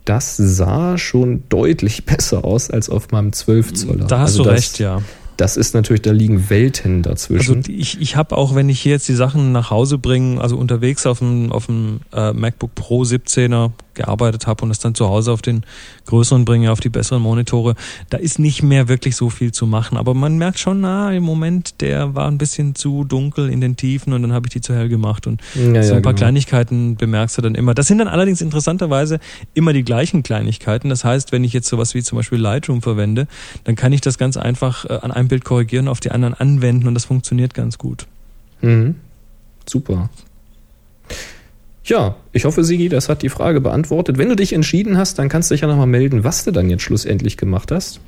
das sah schon deutlich besser aus als auf meinem 12 Zoller. Da hast also du das, recht, ja. Das ist natürlich, da liegen Welten Also dazwischen. die- ich, ich habe auch, wenn ich hier jetzt die Sachen nach Hause bringe, also unterwegs auf dem, auf dem äh, MacBook Pro 17er gearbeitet habe und es dann zu Hause auf den größeren bringe, auf die besseren Monitore, da ist nicht mehr wirklich so viel zu machen. Aber man merkt schon, na, im Moment, der war ein bisschen zu dunkel in den Tiefen und dann habe ich die zu hell gemacht und ja, so ein ja, paar genau. Kleinigkeiten bemerkst du dann immer. Das sind dann allerdings interessanterweise immer die gleichen Kleinigkeiten. Das heißt, wenn ich jetzt sowas wie zum Beispiel Lightroom verwende, dann kann ich das ganz einfach äh, an einem Bild korrigieren, auf die anderen anwenden und das funktioniert ganz gut. Mhm. Super. Ja, ich hoffe, Sigi, das hat die Frage beantwortet. Wenn du dich entschieden hast, dann kannst du dich ja nochmal melden, was du dann jetzt schlussendlich gemacht hast.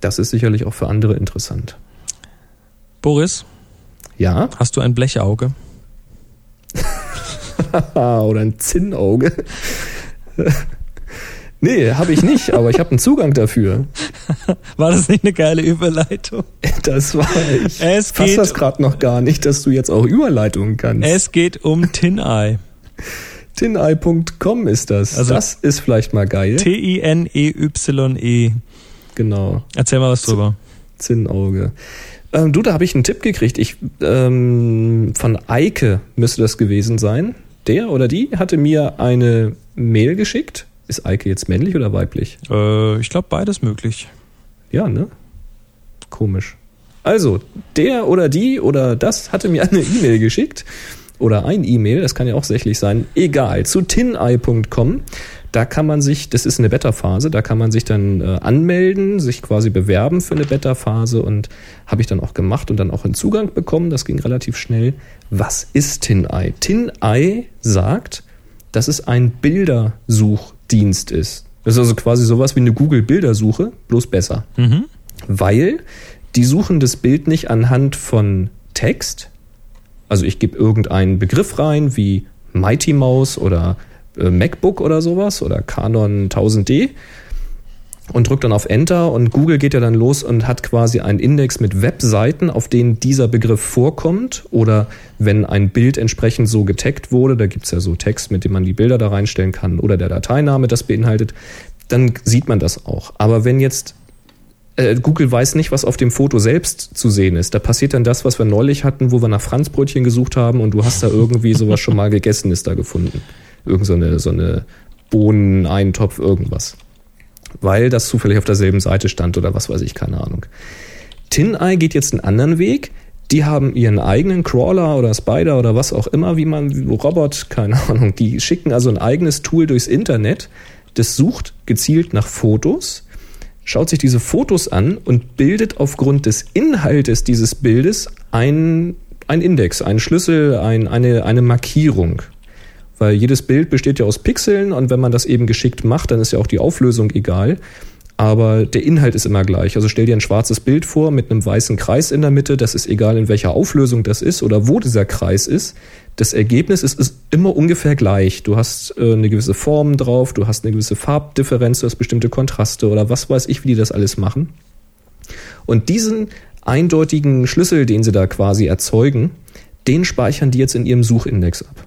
Das ist sicherlich auch für andere interessant. Boris, Ja? hast du ein Blechauge? Oder ein Zinnauge. nee, habe ich nicht, aber ich habe einen Zugang dafür. War das nicht eine geile Überleitung? Das war ich. Es fass geht- das gerade noch gar nicht, dass du jetzt auch Überleitungen kannst. Es geht um Tin-Eye. Tineye.com ist das. Also- das ist vielleicht mal geil. T-I-N-E-Y-E. genau. Erzähl mal was drüber. Zinnauge. Ähm, du, da habe ich einen Tipp gekriegt. Ich, ähm, von Eike müsste das gewesen sein. Der oder die hatte mir eine Mail geschickt. Ist Eike jetzt männlich oder weiblich? Äh, ich glaube, beides möglich. Ja, ne? Komisch. Also, der oder die oder das hatte mir eine E-Mail geschickt. Oder ein E-Mail, das kann ja auch sächlich sein. Egal, zu tineye.com. Da kann man sich, das ist eine Beta-Phase, da kann man sich dann äh, anmelden, sich quasi bewerben für eine Beta-Phase und habe ich dann auch gemacht und dann auch einen Zugang bekommen. Das ging relativ schnell. Was ist TinEye? TinEye sagt, dass es ein Bildersuchdienst ist. Das ist also quasi sowas wie eine Google-Bildersuche, bloß besser Mhm. weil die suchen das Bild nicht anhand von Text. Also ich gebe irgendeinen Begriff rein wie Mighty Mouse oder äh, MacBook oder sowas oder Canon 1000D und drücke dann auf Enter und Google geht ja dann los und hat quasi einen Index mit Webseiten, auf denen dieser Begriff vorkommt oder wenn ein Bild entsprechend so getaggt wurde, da gibt's ja so Text, mit dem man die Bilder da reinstellen kann oder der Dateiname das beinhaltet, dann sieht man das auch. Aber wenn jetzt äh, Google weiß nicht, was auf dem Foto selbst zu sehen ist. Da passiert dann das, was wir neulich hatten, wo wir nach Franzbrötchen gesucht haben und du hast da irgendwie sowas schon mal gegessen ist da gefunden. Irgend so eine, so eine Bohnen, Eintopf, irgendwas. Weil das zufällig auf derselben Seite stand oder was weiß ich, keine Ahnung. TinEye geht jetzt einen anderen Weg. Die haben ihren eigenen Crawler oder Spider oder was auch immer, wie man, Robot, keine Ahnung. Die schicken also ein eigenes Tool durchs Internet. Das sucht gezielt nach Fotos, schaut sich diese Fotos an und bildet aufgrund des Inhaltes dieses Bildes ein, ein Index, einen Schlüssel, ein, eine, eine Markierung. Weil jedes Bild besteht ja aus Pixeln und wenn man das eben geschickt macht, dann ist ja auch die Auflösung egal. Aber der Inhalt ist immer gleich. Also stell dir ein schwarzes Bild vor mit einem weißen Kreis in der Mitte. Das ist egal, in welcher Auflösung das ist oder wo dieser Kreis ist. Das Ergebnis ist, ist immer ungefähr gleich. Du hast äh, eine gewisse Form drauf, du hast eine gewisse Farbdifferenz, du hast bestimmte Kontraste oder was weiß ich, wie die das alles machen. Und diesen eindeutigen Schlüssel, den sie da quasi erzeugen, den speichern die jetzt in ihrem Suchindex ab.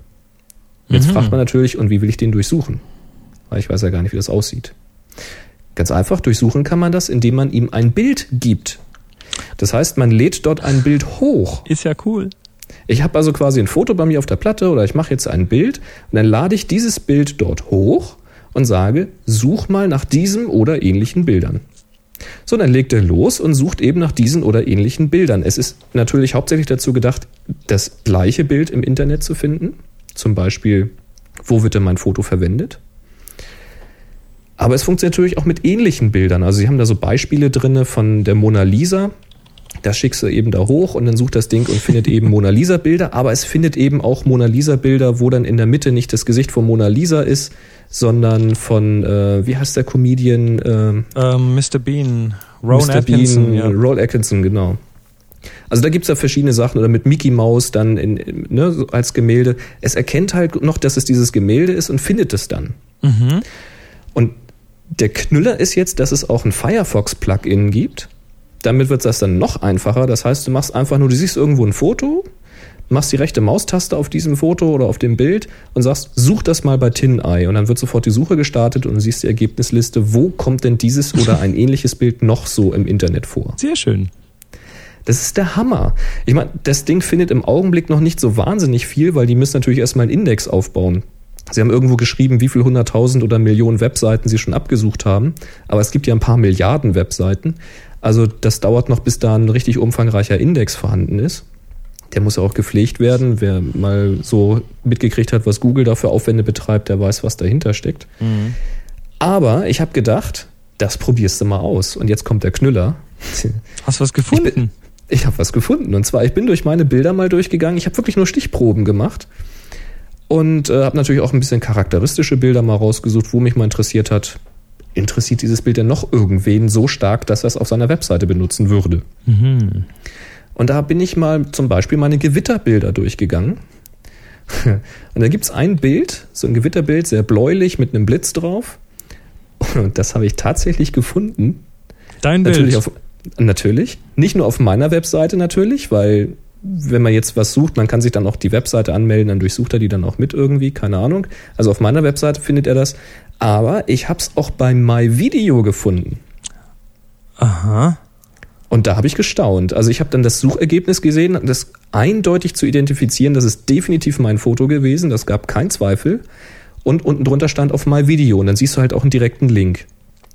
Jetzt Mhm. fragt man natürlich, und wie will ich den durchsuchen? Weil ich weiß ja gar nicht, wie das aussieht. Ganz einfach, durchsuchen kann man das, indem man ihm ein Bild gibt. Das heißt, man lädt dort ein Bild hoch. Ist ja cool. Ich habe also quasi ein Foto bei mir auf der Platte oder ich mache jetzt ein Bild und dann lade ich dieses Bild dort hoch und sage, such mal nach diesem oder ähnlichen Bildern. So, dann legt er los und sucht eben nach diesen oder ähnlichen Bildern. Es ist natürlich hauptsächlich dazu gedacht, das gleiche Bild im Internet zu finden. Zum Beispiel, wo wird denn mein Foto verwendet? Aber es funktioniert natürlich auch mit ähnlichen Bildern. Also sie haben da so Beispiele drin von der Mona Lisa. Das schickst du eben da hoch und dann sucht das Ding und findet eben Mona Lisa Bilder. Aber es findet eben auch Mona Lisa Bilder, wo dann in der Mitte nicht das Gesicht von Mona Lisa ist, sondern von, äh, wie heißt der Comedian? Äh, ähm, Mr. Bean. Ron Mr. Atkinson. Bean, ja. Roll Atkinson, genau. Also da gibt's ja verschiedene Sachen oder mit Mickey Mouse dann in, ne, als Gemälde. Es erkennt halt noch, dass es dieses Gemälde ist und findet es dann. Mhm. Der Knüller ist jetzt, dass es auch ein Firefox-Plugin gibt. Damit wird das dann noch einfacher. Das heißt, du machst einfach nur, du siehst irgendwo ein Foto, machst die rechte Maustaste auf diesem Foto oder auf dem Bild und sagst, such das mal bei TinEye. Und dann wird sofort die Suche gestartet und du siehst die Ergebnisliste, wo kommt denn dieses oder ein ähnliches Bild noch so im Internet vor. Sehr schön. Das ist der Hammer. Ich meine, das Ding findet im Augenblick noch nicht so wahnsinnig viel, weil die müssen natürlich erstmal einen Index aufbauen. Sie haben irgendwo geschrieben, wie viel hunderttausend oder Millionen Webseiten Sie schon abgesucht haben. Aber es gibt ja ein paar Milliarden Webseiten. Also das dauert noch, bis da ein richtig umfangreicher Index vorhanden ist. Der muss ja auch gepflegt werden. Wer mal so mitgekriegt hat, was Google dafür Aufwände betreibt, der weiß, was dahinter steckt. Mhm. Aber ich habe gedacht, das probierst du mal aus. Und jetzt kommt der Knüller. Hast du was gefunden? Ich, ich habe was gefunden. Und zwar, ich bin durch meine Bilder mal durchgegangen. Ich habe wirklich nur Stichproben gemacht und äh, habe natürlich auch ein bisschen charakteristische Bilder mal rausgesucht, wo mich mal interessiert hat. Interessiert dieses Bild denn noch irgendwen so stark, dass er es auf seiner Webseite benutzen würde? Mhm. Und da bin ich mal zum Beispiel meine Gewitterbilder durchgegangen. Und da gibt es ein Bild, so ein Gewitterbild, sehr bläulich mit einem Blitz drauf. Und das habe ich tatsächlich gefunden. Dein natürlich Bild? Auf, natürlich. Nicht nur auf meiner Webseite natürlich, weil wenn man jetzt was sucht, man kann sich dann auch die Webseite anmelden, dann durchsucht er die dann auch mit irgendwie, keine Ahnung. Also auf meiner Webseite findet er das. Aber ich habe es auch bei MyVideo gefunden. Aha. Und da habe ich gestaunt. Also ich habe dann das Suchergebnis gesehen, das eindeutig zu identifizieren, das ist definitiv mein Foto gewesen, das gab keinen Zweifel. Und unten drunter stand auf MyVideo und dann siehst du halt auch einen direkten Link.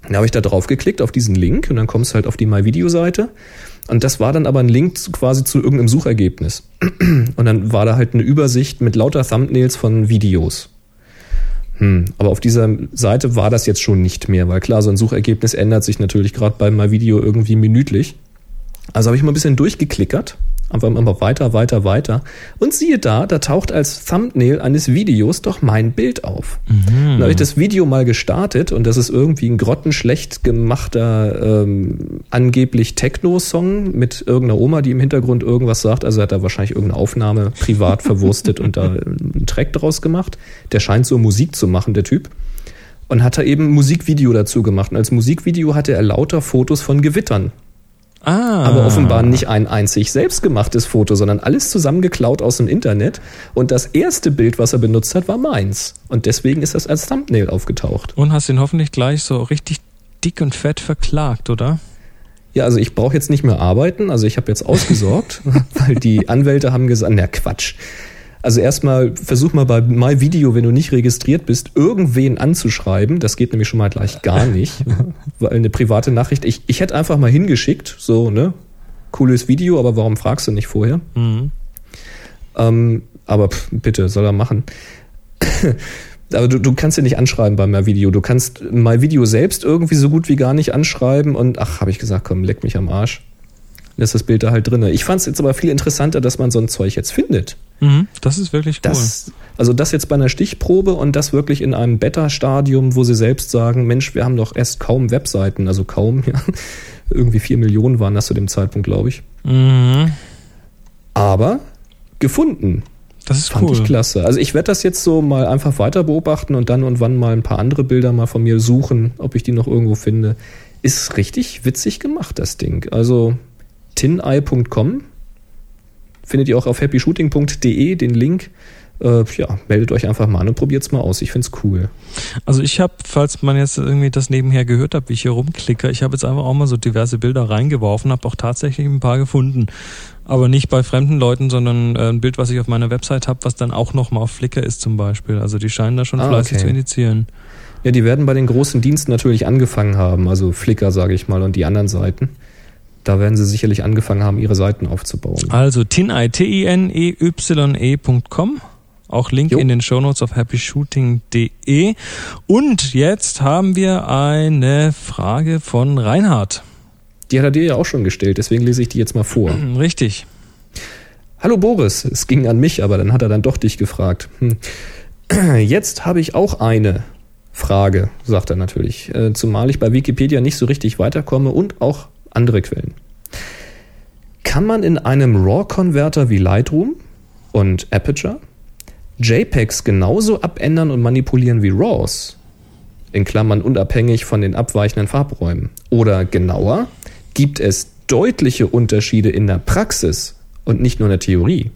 Dann habe ich da drauf geklickt auf diesen Link und dann kommst du halt auf die MyVideo-Seite. Und das war dann aber ein Link zu, quasi zu irgendeinem Suchergebnis. Und dann war da halt eine Übersicht mit lauter Thumbnails von Videos. Hm, aber auf dieser Seite war das jetzt schon nicht mehr, weil klar, so ein Suchergebnis ändert sich natürlich gerade bei MyVideo irgendwie minütlich. Also habe ich mal ein bisschen durchgeklickert Einfach immer weiter, weiter, weiter. Und siehe da, da taucht als Thumbnail eines Videos doch mein Bild auf. Mhm. Dann habe ich das Video mal gestartet und das ist irgendwie ein grottenschlecht gemachter, ähm, angeblich Techno-Song mit irgendeiner Oma, die im Hintergrund irgendwas sagt. Also hat er wahrscheinlich irgendeine Aufnahme privat verwurstet und da einen Track draus gemacht. Der scheint so Musik zu machen, der Typ. Und hat da eben ein Musikvideo dazu gemacht. Und als Musikvideo hatte er lauter Fotos von Gewittern Ah. Aber offenbar nicht ein einzig selbstgemachtes Foto, sondern alles zusammengeklaut aus dem Internet. Und das erste Bild, was er benutzt hat, war meins. Und deswegen ist das als Thumbnail aufgetaucht. Und hast ihn hoffentlich gleich so richtig dick und fett verklagt, oder? Ja, also ich brauche jetzt nicht mehr arbeiten, also ich habe jetzt ausgesorgt, weil die Anwälte haben gesagt, na Quatsch. Also erstmal versuch mal bei MyVideo, wenn du nicht registriert bist, irgendwen anzuschreiben. Das geht nämlich schon mal gleich gar nicht. weil eine private Nachricht, ich, ich hätte einfach mal hingeschickt, so, ne? Cooles Video, aber warum fragst du nicht vorher? Mhm. Ähm, aber pff, bitte, soll er machen. aber du, du kannst ja nicht anschreiben bei MyVideo. Du kannst MyVideo selbst irgendwie so gut wie gar nicht anschreiben und ach, habe ich gesagt, komm, leck mich am Arsch. Ist das Bild da halt drin. Ich fand es jetzt aber viel interessanter, dass man so ein Zeug jetzt findet. Mhm, das ist wirklich cool. Das, also das jetzt bei einer Stichprobe und das wirklich in einem Beta-Stadium, wo sie selbst sagen, Mensch, wir haben doch erst kaum Webseiten, also kaum, ja. Irgendwie vier Millionen waren das zu dem Zeitpunkt, glaube ich. Mhm. Aber gefunden. Das ist Fand cool. ich klasse. Also ich werde das jetzt so mal einfach weiter beobachten und dann und wann mal ein paar andere Bilder mal von mir suchen, ob ich die noch irgendwo finde. Ist richtig witzig gemacht, das Ding. Also tineye.com Findet ihr auch auf happyshooting.de den Link. Äh, ja, meldet euch einfach mal an und probiert es mal aus. Ich finde es cool. Also ich habe, falls man jetzt irgendwie das nebenher gehört hat, wie ich hier rumklicke, ich habe jetzt einfach auch mal so diverse Bilder reingeworfen, habe auch tatsächlich ein paar gefunden. Aber nicht bei fremden Leuten, sondern äh, ein Bild, was ich auf meiner Website habe, was dann auch nochmal auf Flickr ist zum Beispiel. Also die scheinen da schon ah, fleißig okay. zu indizieren. Ja, die werden bei den großen Diensten natürlich angefangen haben, also Flickr, sage ich mal, und die anderen Seiten. Da werden sie sicherlich angefangen haben, ihre Seiten aufzubauen. Also tiney, T-I-N-E-Y-E.com. Auch Link Jo. in den Shownotes auf happyshooting.de. Und jetzt haben wir eine Frage von Reinhard. Die hat er dir ja auch schon gestellt, deswegen lese ich die jetzt mal vor. Richtig. Hallo Boris, es ging an mich, aber dann hat er dann doch dich gefragt. Hm. Jetzt habe ich auch eine Frage, sagt er natürlich, äh, zumal ich bei Wikipedia nicht so richtig weiterkomme und auch andere Quellen. Kann man in einem RAW-Konverter wie Lightroom und Aperture JPEGs genauso abändern und manipulieren wie RAWs? In Klammern unabhängig von den abweichenden Farbräumen. Oder genauer, gibt es deutliche Unterschiede in der Praxis und nicht nur in der Theorie.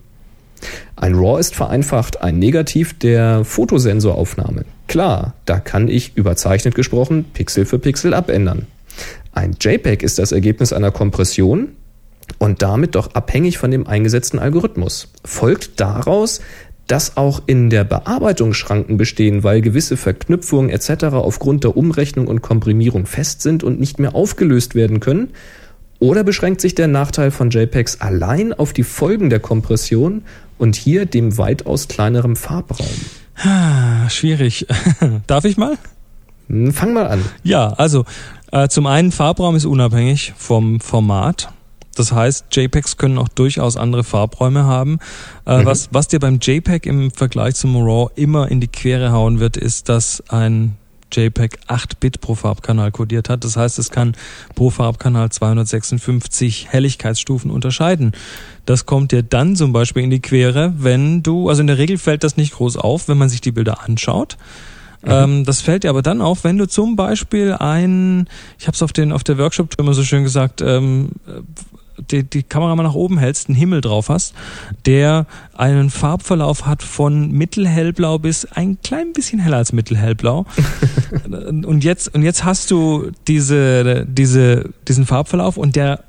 Ein RAW ist vereinfacht ein Negativ der Fotosensoraufnahme. Klar, da kann ich überzeichnet gesprochen Pixel für Pixel abändern. Ein JPEG ist das Ergebnis einer Kompression und damit doch abhängig von dem eingesetzten Algorithmus. Folgt daraus, dass auch in der Bearbeitung Schranken bestehen, weil gewisse Verknüpfungen etc. aufgrund der Umrechnung und Komprimierung fest sind und nicht mehr aufgelöst werden können? Oder beschränkt sich der Nachteil von JPEGs allein auf die Folgen der Kompression und hier dem weitaus kleineren Farbraum? Schwierig. Darf ich mal? Hm, Fang mal an. Ja, also äh, zum einen Farbraum ist unabhängig vom Format. Das heißt, JPEGs können auch durchaus andere Farbräume haben. Äh, was, was dir beim JPEG im Vergleich zum RAW immer in die Quere hauen wird, ist, dass ein JPEG 8 Bit pro Farbkanal kodiert hat. Das heißt, es kann pro Farbkanal 256 Helligkeitsstufen unterscheiden. Das kommt dir dann zum Beispiel in die Quere, wenn du, also in der Regel fällt das nicht groß auf, wenn man sich die Bilder anschaut. Ähm, das fällt dir aber dann auf, wenn du zum Beispiel ein, ich habe es auf den auf der Workshop-Tour immer so schön gesagt, ähm, die, die Kamera mal nach oben hältst, einen Himmel drauf hast, der einen Farbverlauf hat von mittelhellblau bis ein klein bisschen heller als mittelhellblau. und jetzt und jetzt hast du diese diese diesen Farbverlauf und der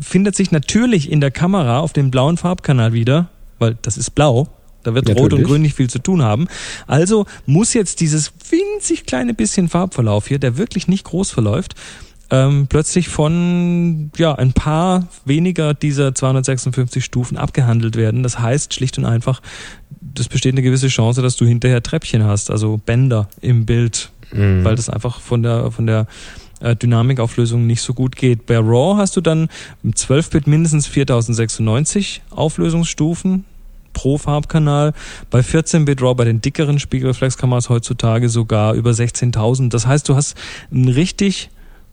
findet sich natürlich in der Kamera auf dem blauen Farbkanal wieder, weil das ist blau. Da wird Rot und Natürlich. Grün nicht viel zu tun haben. Also muss jetzt dieses winzig kleine bisschen Farbverlauf hier, der wirklich nicht groß verläuft, ähm, plötzlich von ja ein paar weniger dieser 256 Stufen abgehandelt werden. Das heißt schlicht und einfach, das besteht eine gewisse Chance, dass du hinterher Treppchen hast, also Bänder im Bild, Mhm. weil das einfach von der von der äh, Dynamikauflösung nicht so gut geht. Bei RAW hast du dann im 12-Bit mindestens 4096 Auflösungsstufen pro Farbkanal. Bei 14-Bit RAW, bei den dickeren Spiegelreflexkameras heutzutage sogar über 16.000. Das heißt, du hast ein richtig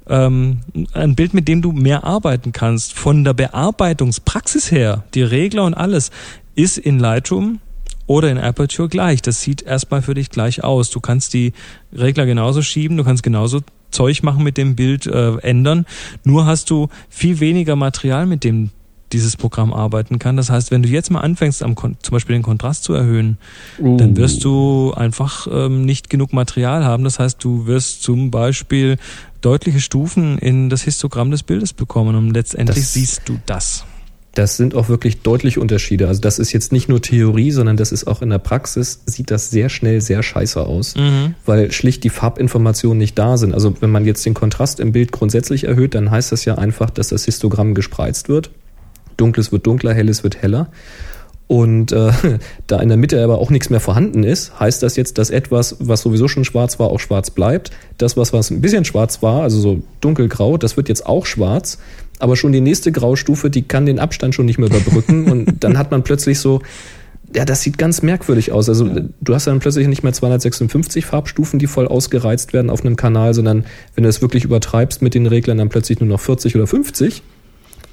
ähm, ein Bild, mit dem du mehr arbeiten kannst. Von der Bearbeitungspraxis her, die Regler und alles, ist in Lightroom oder in Aperture gleich. Das sieht erstmal für dich gleich aus. Du kannst die Regler genauso schieben, du kannst genauso Zeug machen mit dem Bild, äh, ändern. Nur hast du viel weniger Material, mit dem dieses Programm arbeiten kann. Das heißt, wenn du jetzt mal anfängst, am Kon zum Beispiel den Kontrast zu erhöhen, dann wirst du einfach ähm, nicht genug Material haben. Das heißt, du wirst zum Beispiel deutliche Stufen in das Histogramm des Bildes bekommen und letztendlich Das- siehst du das. Das sind auch wirklich deutliche Unterschiede. Also das ist jetzt nicht nur Theorie, sondern das ist auch in der Praxis, sieht das sehr schnell sehr scheiße aus, weil schlicht die Farbinformationen nicht da sind. Also wenn man jetzt den Kontrast im Bild grundsätzlich erhöht, dann heißt das ja einfach, dass das Histogramm gespreizt wird. Dunkles wird dunkler, helles wird heller. Und äh, da in der Mitte aber auch nichts mehr vorhanden ist, heißt das jetzt, dass etwas, was sowieso schon schwarz war, auch schwarz bleibt. Das, was, was ein bisschen schwarz war, also so dunkelgrau, das wird jetzt auch schwarz. Aber schon die nächste Graustufe, die kann den Abstand schon nicht mehr überbrücken. und dann hat man plötzlich so, ja, das sieht ganz merkwürdig aus. Also du hast dann plötzlich nicht mehr 256 Farbstufen, die voll ausgereizt werden auf einem Kanal, sondern wenn du es wirklich übertreibst mit den Reglern, dann plötzlich nur noch 40 oder 50.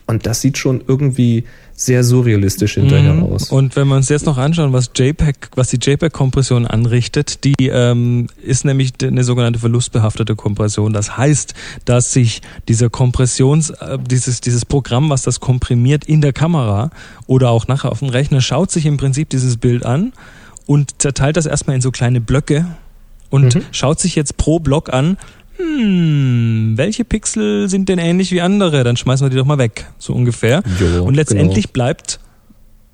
Und das sieht schon irgendwie sehr surrealistisch hinterher Mhm. aus. Und wenn wir uns jetzt noch anschauen, was JPEG, was die JPEG-Kompression anrichtet, die ähm, ist nämlich eine sogenannte verlustbehaftete Kompression. Das heißt, dass sich dieser Kompressions, äh, dieses dieses Programm, was das komprimiert in der Kamera oder auch nachher auf dem Rechner, schaut sich im Prinzip dieses Bild an und zerteilt das erstmal in so kleine Blöcke und Mhm. schaut sich jetzt pro Block an, hm, welche Pixel sind denn ähnlich wie andere? Dann schmeißen wir die doch mal weg, so ungefähr. Jo, und letztendlich bleibt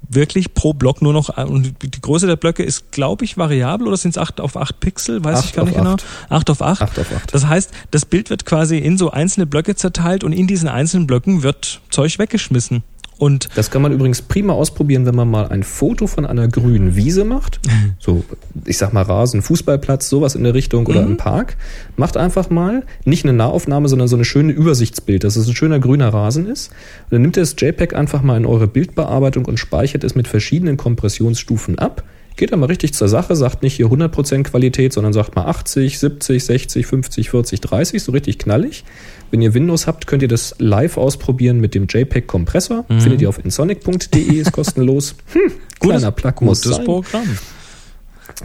wirklich pro Block nur noch, und die Größe der Blöcke ist, glaube ich, variabel oder sind es 8 auf 8 Pixel? Weiß ich gar nicht genau. acht. 8 auf 8. Acht auf acht. Das heißt, das Bild wird quasi in so einzelne Blöcke zerteilt und in diesen einzelnen Blöcken wird Zeug weggeschmissen. Und Das kann man übrigens prima ausprobieren, wenn man mal ein Foto von einer grünen Wiese macht. So, ich sag mal Rasen, Fußballplatz, sowas in der Richtung oder im Park. Macht einfach mal nicht eine Nahaufnahme, sondern so eine schöne Übersichtsbild, dass es ein schöner grüner Rasen ist. Und dann nimmt ihr das JPEG einfach mal in eure Bildbearbeitung und speichert es mit verschiedenen Kompressionsstufen ab. Geht dann mal richtig zur Sache, sagt nicht hier 100% Qualität, sondern sagt mal 80, 70, 60, 50, 40, 30, so richtig knallig. Wenn ihr Windows habt, könnt ihr das live ausprobieren mit dem JPEG-Kompressor. Findet ihr auf insonic.de, ist kostenlos. Hm, kleiner Plug muss gutes sein. Programm.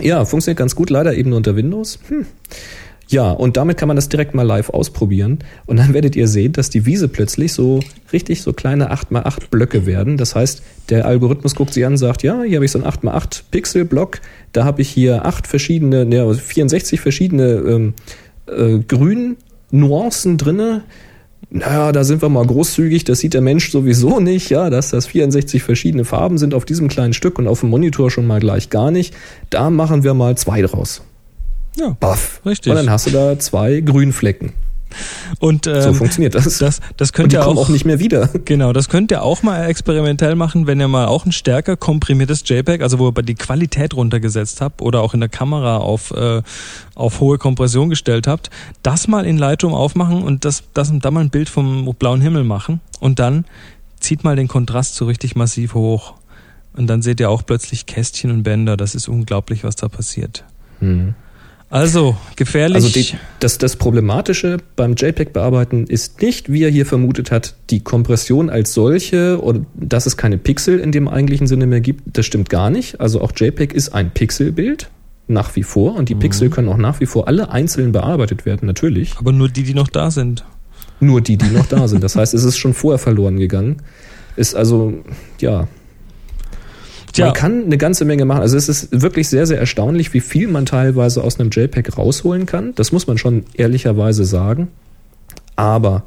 Ja, funktioniert ganz gut, leider eben nur unter Windows. Hm. Ja, und damit kann man das direkt mal live ausprobieren. Und dann werdet ihr sehen, dass die Wiese plötzlich so richtig so kleine 8x8 Blöcke werden. Das heißt, der Algorithmus guckt sie an und sagt, ja, hier habe ich so einen 8x8 Pixel-Block, da habe ich hier acht verschiedene, ne, also 64 verschiedene ähm, äh, Grün-Nuancen drinne. Naja, da sind wir mal großzügig, das sieht der Mensch sowieso nicht, ja, dass das 64 verschiedene Farben sind auf diesem kleinen Stück und auf dem Monitor schon mal gleich gar nicht. Da machen wir mal zwei draus. Ja, Baff. Richtig. Und dann hast du da zwei Grünflecken. und ähm, So funktioniert das. das, das und könnt die ihr auch, auch nicht mehr wieder. Genau, das könnt ihr auch mal experimentell machen, wenn ihr mal auch ein stärker komprimiertes JPEG, also wo ihr die Qualität runtergesetzt habt oder auch in der Kamera auf, äh, auf hohe Kompression gestellt habt, das mal in Lightroom aufmachen und das, das da mal ein Bild vom blauen Himmel machen und dann zieht mal den Kontrast so richtig massiv hoch. Und dann seht ihr auch plötzlich Kästchen und Bänder. Das ist unglaublich, was da passiert. Also, gefährlich. Also die, das, das Problematische beim JPEG-Bearbeiten ist nicht, wie er hier vermutet hat, die Kompression als solche und dass es keine Pixel in dem eigentlichen Sinne mehr gibt. Das stimmt gar nicht. Also auch JPEG ist ein Pixelbild nach wie vor und die Pixel können auch nach wie vor alle einzeln bearbeitet werden, natürlich. aber nur die, die noch da sind. Nur die, die noch da sind. Das heißt, es ist schon vorher verloren gegangen. Ist also, ja, Tja, Man kann eine ganze Menge machen. Also es ist wirklich sehr, sehr erstaunlich, wie viel man teilweise aus einem JPEG rausholen kann. Das muss man schon ehrlicherweise sagen. Aber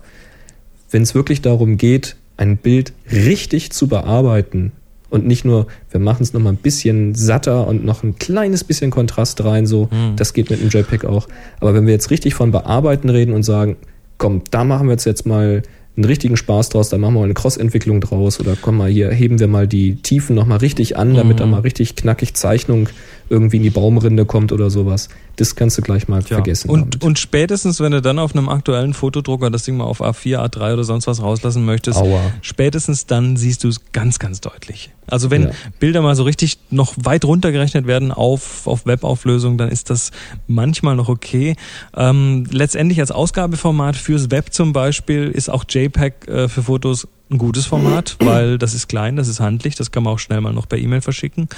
wenn es wirklich darum geht, ein Bild richtig zu bearbeiten und nicht nur, wir machen es nochmal ein bisschen satter und noch ein kleines bisschen Kontrast rein, so, das geht mit einem JPEG auch. Aber wenn wir jetzt richtig von Bearbeiten reden und sagen, komm, da machen wir jetzt jetzt mal einen richtigen Spaß draus, da machen wir mal eine Cross-Entwicklung draus oder komm mal hier, heben wir mal die Tiefen nochmal richtig an, damit da mal richtig knackig Zeichnung irgendwie in die Baumrinde kommt oder sowas. Das kannst du gleich mal Ja. vergessen. Und, damit. und spätestens, wenn du dann auf einem aktuellen Fotodrucker das Ding mal auf A4, A3 oder sonst was rauslassen möchtest, Aua. spätestens dann siehst du es ganz, ganz deutlich. Also wenn Ja. Bilder mal so richtig noch weit runtergerechnet werden auf, auf Webauflösung, dann ist das manchmal noch okay. Ähm, letztendlich als Ausgabeformat fürs Web zum Beispiel ist auch JPEG äh, für Fotos ein gutes Format, weil das ist klein, das ist handlich, das kann man auch schnell mal noch per E-Mail verschicken.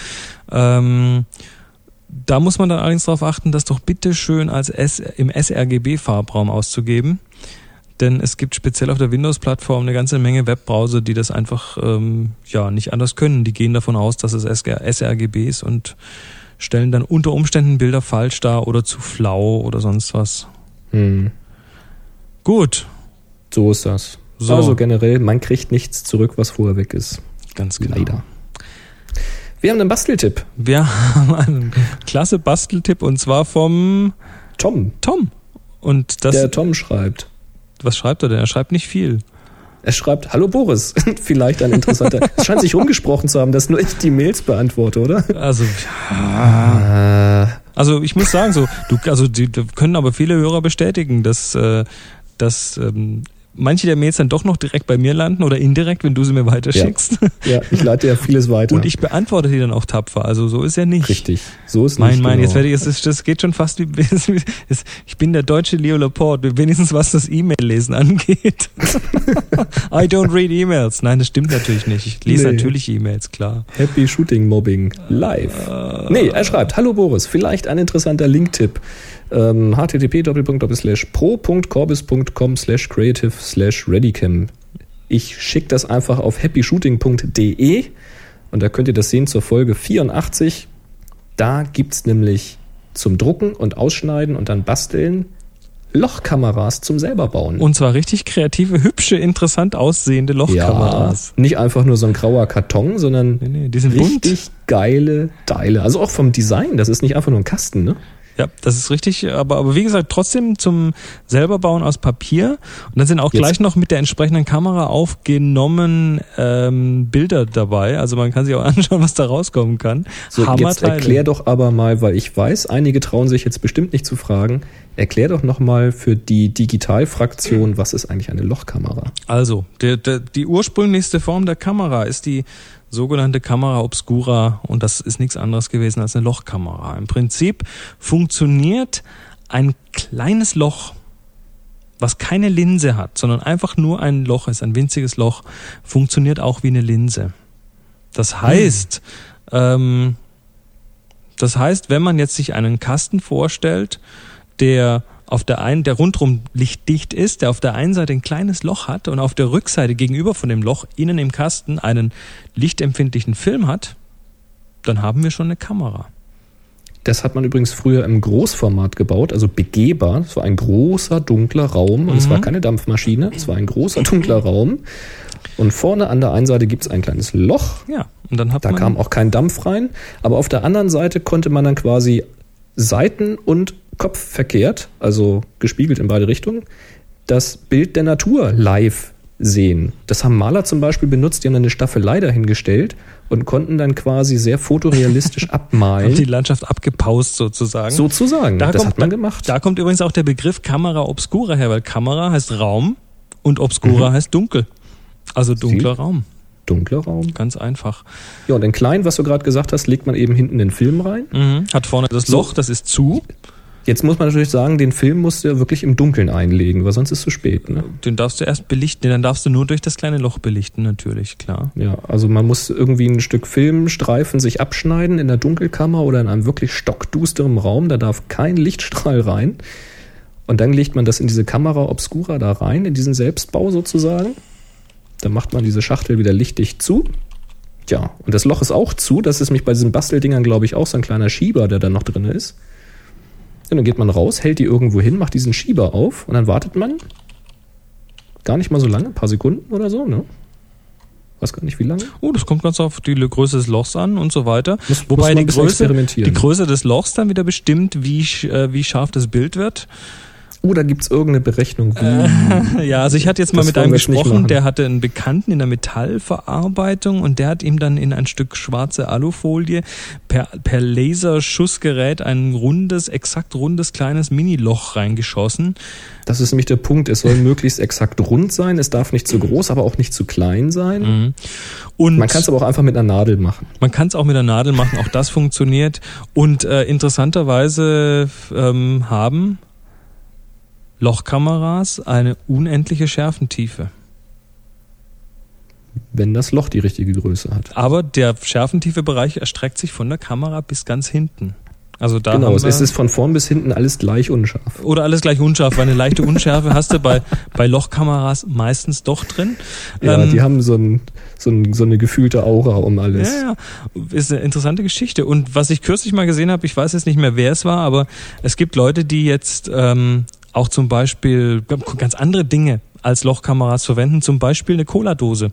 Ähm, da muss man dann allerdings darauf achten, das doch bitte schön als S im sRGB-Farbraum auszugeben. Denn es gibt speziell auf der Windows-Plattform eine ganze Menge Webbrowser, die das einfach ähm, ja nicht anders können. Die gehen davon aus, dass es sRGB ist und stellen dann unter Umständen Bilder falsch dar oder zu flau oder sonst was. Hm, Gut, so ist das. So. Also generell, man kriegt nichts zurück, was vorher weg ist. ganz genau. Leider. Wir haben einen Basteltipp. Wir haben einen klasse Basteltipp und zwar vom Tom. Tom. Und das, der Tom schreibt. was schreibt er denn? Er schreibt nicht viel. Er schreibt, hallo Boris, vielleicht ein interessanter. es scheint sich rumgesprochen zu haben, dass nur ich die Mails beantworte, oder? Also, Äh, also ich muss sagen, so, du, also die, die können aber viele Hörer bestätigen, dass, äh, dass ähm, manche der Mails dann doch noch direkt bei mir landen oder indirekt, wenn du sie mir weiterschickst. ja, ich leite ja vieles weiter. Und ich beantworte die dann auch tapfer. Also so ist ja nicht. Richtig. So ist Mein, nicht mein, genau. jetzt werde ich, das geht schon fast wie, ich bin der deutsche Leo Laporte, wenigstens was das E-Mail-Lesen angeht. I don't read E-Mails. Nein, das stimmt natürlich nicht. Ich lese Nee. natürlich E-Mails, klar. Happy Shooting Mobbing live. Nee, er schreibt, hallo Boris, vielleicht ein interessanter Linktipp. Ähm, http pro.corbis.com slash creative slash readycam. Ich schicke das einfach auf happyshooting.de und da könnt ihr das sehen zur Folge 84. Da gibt's nämlich zum Drucken und Ausschneiden und dann basteln Lochkameras zum selber bauen. Und zwar richtig kreative, hübsche, interessant aussehende Lochkameras. Ja, nicht einfach nur so ein grauer Karton, sondern Nee, nee, richtig geile Teile. Also auch vom Design, das ist nicht einfach nur ein Kasten, ne? Ja, das ist richtig, aber, aber wie gesagt, trotzdem zum selberbauen aus Papier. Und dann sind auch Jetzt- gleich noch mit der entsprechenden Kamera aufgenommen ähm, Bilder dabei. Also man kann sich auch anschauen, was da rauskommen kann. So, jetzt Hammerteile. erklär doch aber mal, weil ich weiß, einige trauen sich jetzt bestimmt nicht zu fragen, erklär doch nochmal für die Digitalfraktion, was ist eigentlich eine Lochkamera? Also, der, der, die ursprünglichste Form der Kamera ist die sogenannte Kamera obscura und das ist nichts anderes gewesen als eine Lochkamera. Im Prinzip funktioniert ein kleines Loch, was keine Linse hat, sondern einfach nur ein Loch ist, ein winziges Loch, funktioniert auch wie eine Linse. Das heißt, ähm, das heißt, wenn man jetzt sich einen Kasten vorstellt, der auf der einen, der rundrum lichtdicht ist, der auf der einen Seite ein kleines Loch hat und auf der Rückseite gegenüber von dem Loch innen im Kasten einen lichtempfindlichen Film hat, dann haben wir schon eine Kamera. Das hat man übrigens früher im Großformat gebaut, also begehbar. Es war ein großer, dunkler Raum und es Mhm. war keine Dampfmaschine, es war ein großer, dunkler Raum. Und vorne an der einen Seite gibt es ein kleines Loch, Ja, und dann hat da man kam auch kein Dampf rein, aber auf der anderen Seite konnte man dann quasi Seiten- und Kopf verkehrt, also gespiegelt in beide Richtungen, das Bild der Natur live sehen. Das haben Maler zum Beispiel benutzt, die haben eine Staffelei dahingestellt und konnten dann quasi sehr fotorealistisch abmalen. die Landschaft abgepaust sozusagen. Sozusagen, Da das kommt- hat man gemacht. Da kommt übrigens auch der Begriff Kamera obscura her, weil Kamera heißt Raum und obscura heißt dunkel. Also dunkler Raum, Dunkler Raum. ganz einfach. Ja, und in klein, was du gerade gesagt hast, legt man eben hinten den Film rein. Mhm. Hat vorne das. Loch, das ist zu. Jetzt muss man natürlich sagen, den Film musst du ja wirklich im Dunkeln einlegen, weil sonst ist es zu spät. Ne? Den darfst du erst belichten, dann darfst du nur durch das kleine Loch belichten, natürlich, klar. Ja, also man muss irgendwie ein Stück Filmstreifen sich abschneiden in der Dunkelkammer oder in einem wirklich stockdusterem Raum. Da darf kein Lichtstrahl rein. Und dann legt man das in diese Kamera Obscura da rein, in diesen Selbstbau sozusagen. Dann macht man diese Schachtel wieder lichtdicht zu. Tja, und das Loch ist auch zu. Das ist mich bei diesen Basteldingern, glaube ich, auch so ein kleiner Schieber, der da noch drin ist. Und dann geht man raus, hält die irgendwo hin, macht diesen Schieber auf und dann wartet man gar nicht mal so lange, ein paar Sekunden oder so, ne? Weiß gar nicht wie lange. Oh, das kommt ganz auf die Größe des Lochs an und so weiter. Muss- Wobei muss die Größe, die Größe des Lochs dann wieder bestimmt, wie, äh, wie scharf das Bild wird. Oh, da gibt's irgendeine Berechnung. Wie, Ja, also ich hatte jetzt mal Das mit einem gesprochen, der hatte einen Bekannten in der Metallverarbeitung und der hat ihm dann in ein Stück schwarze Alufolie per, per Laserschussgerät ein rundes, exakt rundes kleines Mini-Loch reingeschossen. das ist nämlich der Punkt. Es soll möglichst exakt rund sein. Es darf nicht zu groß, aber auch nicht zu klein sein. Und Man kann es aber auch einfach mit einer Nadel machen. Man kann es auch mit der Nadel machen, auch das funktioniert. Und äh, interessanterweise ähm, haben Lochkameras eine unendliche Schärfentiefe. Wenn das Loch die richtige Größe hat. Aber der Schärfentiefebereich erstreckt sich von der Kamera bis ganz hinten. Also da genau, es ist es von vorn bis hinten alles gleich unscharf. oder alles gleich unscharf, weil eine leichte Unschärfe hast du bei, bei Lochkameras meistens doch drin. Ja, Ähm, die haben so, ein, so, ein, so eine gefühlte Aura um alles. Ja, ja, ist eine interessante Geschichte. Und was ich kürzlich mal gesehen habe, ich weiß jetzt nicht mehr, wer es war, aber es gibt Leute, die jetzt ähm, auch zum Beispiel ganz andere Dinge als Lochkameras verwenden, zum Beispiel eine Cola-Dose.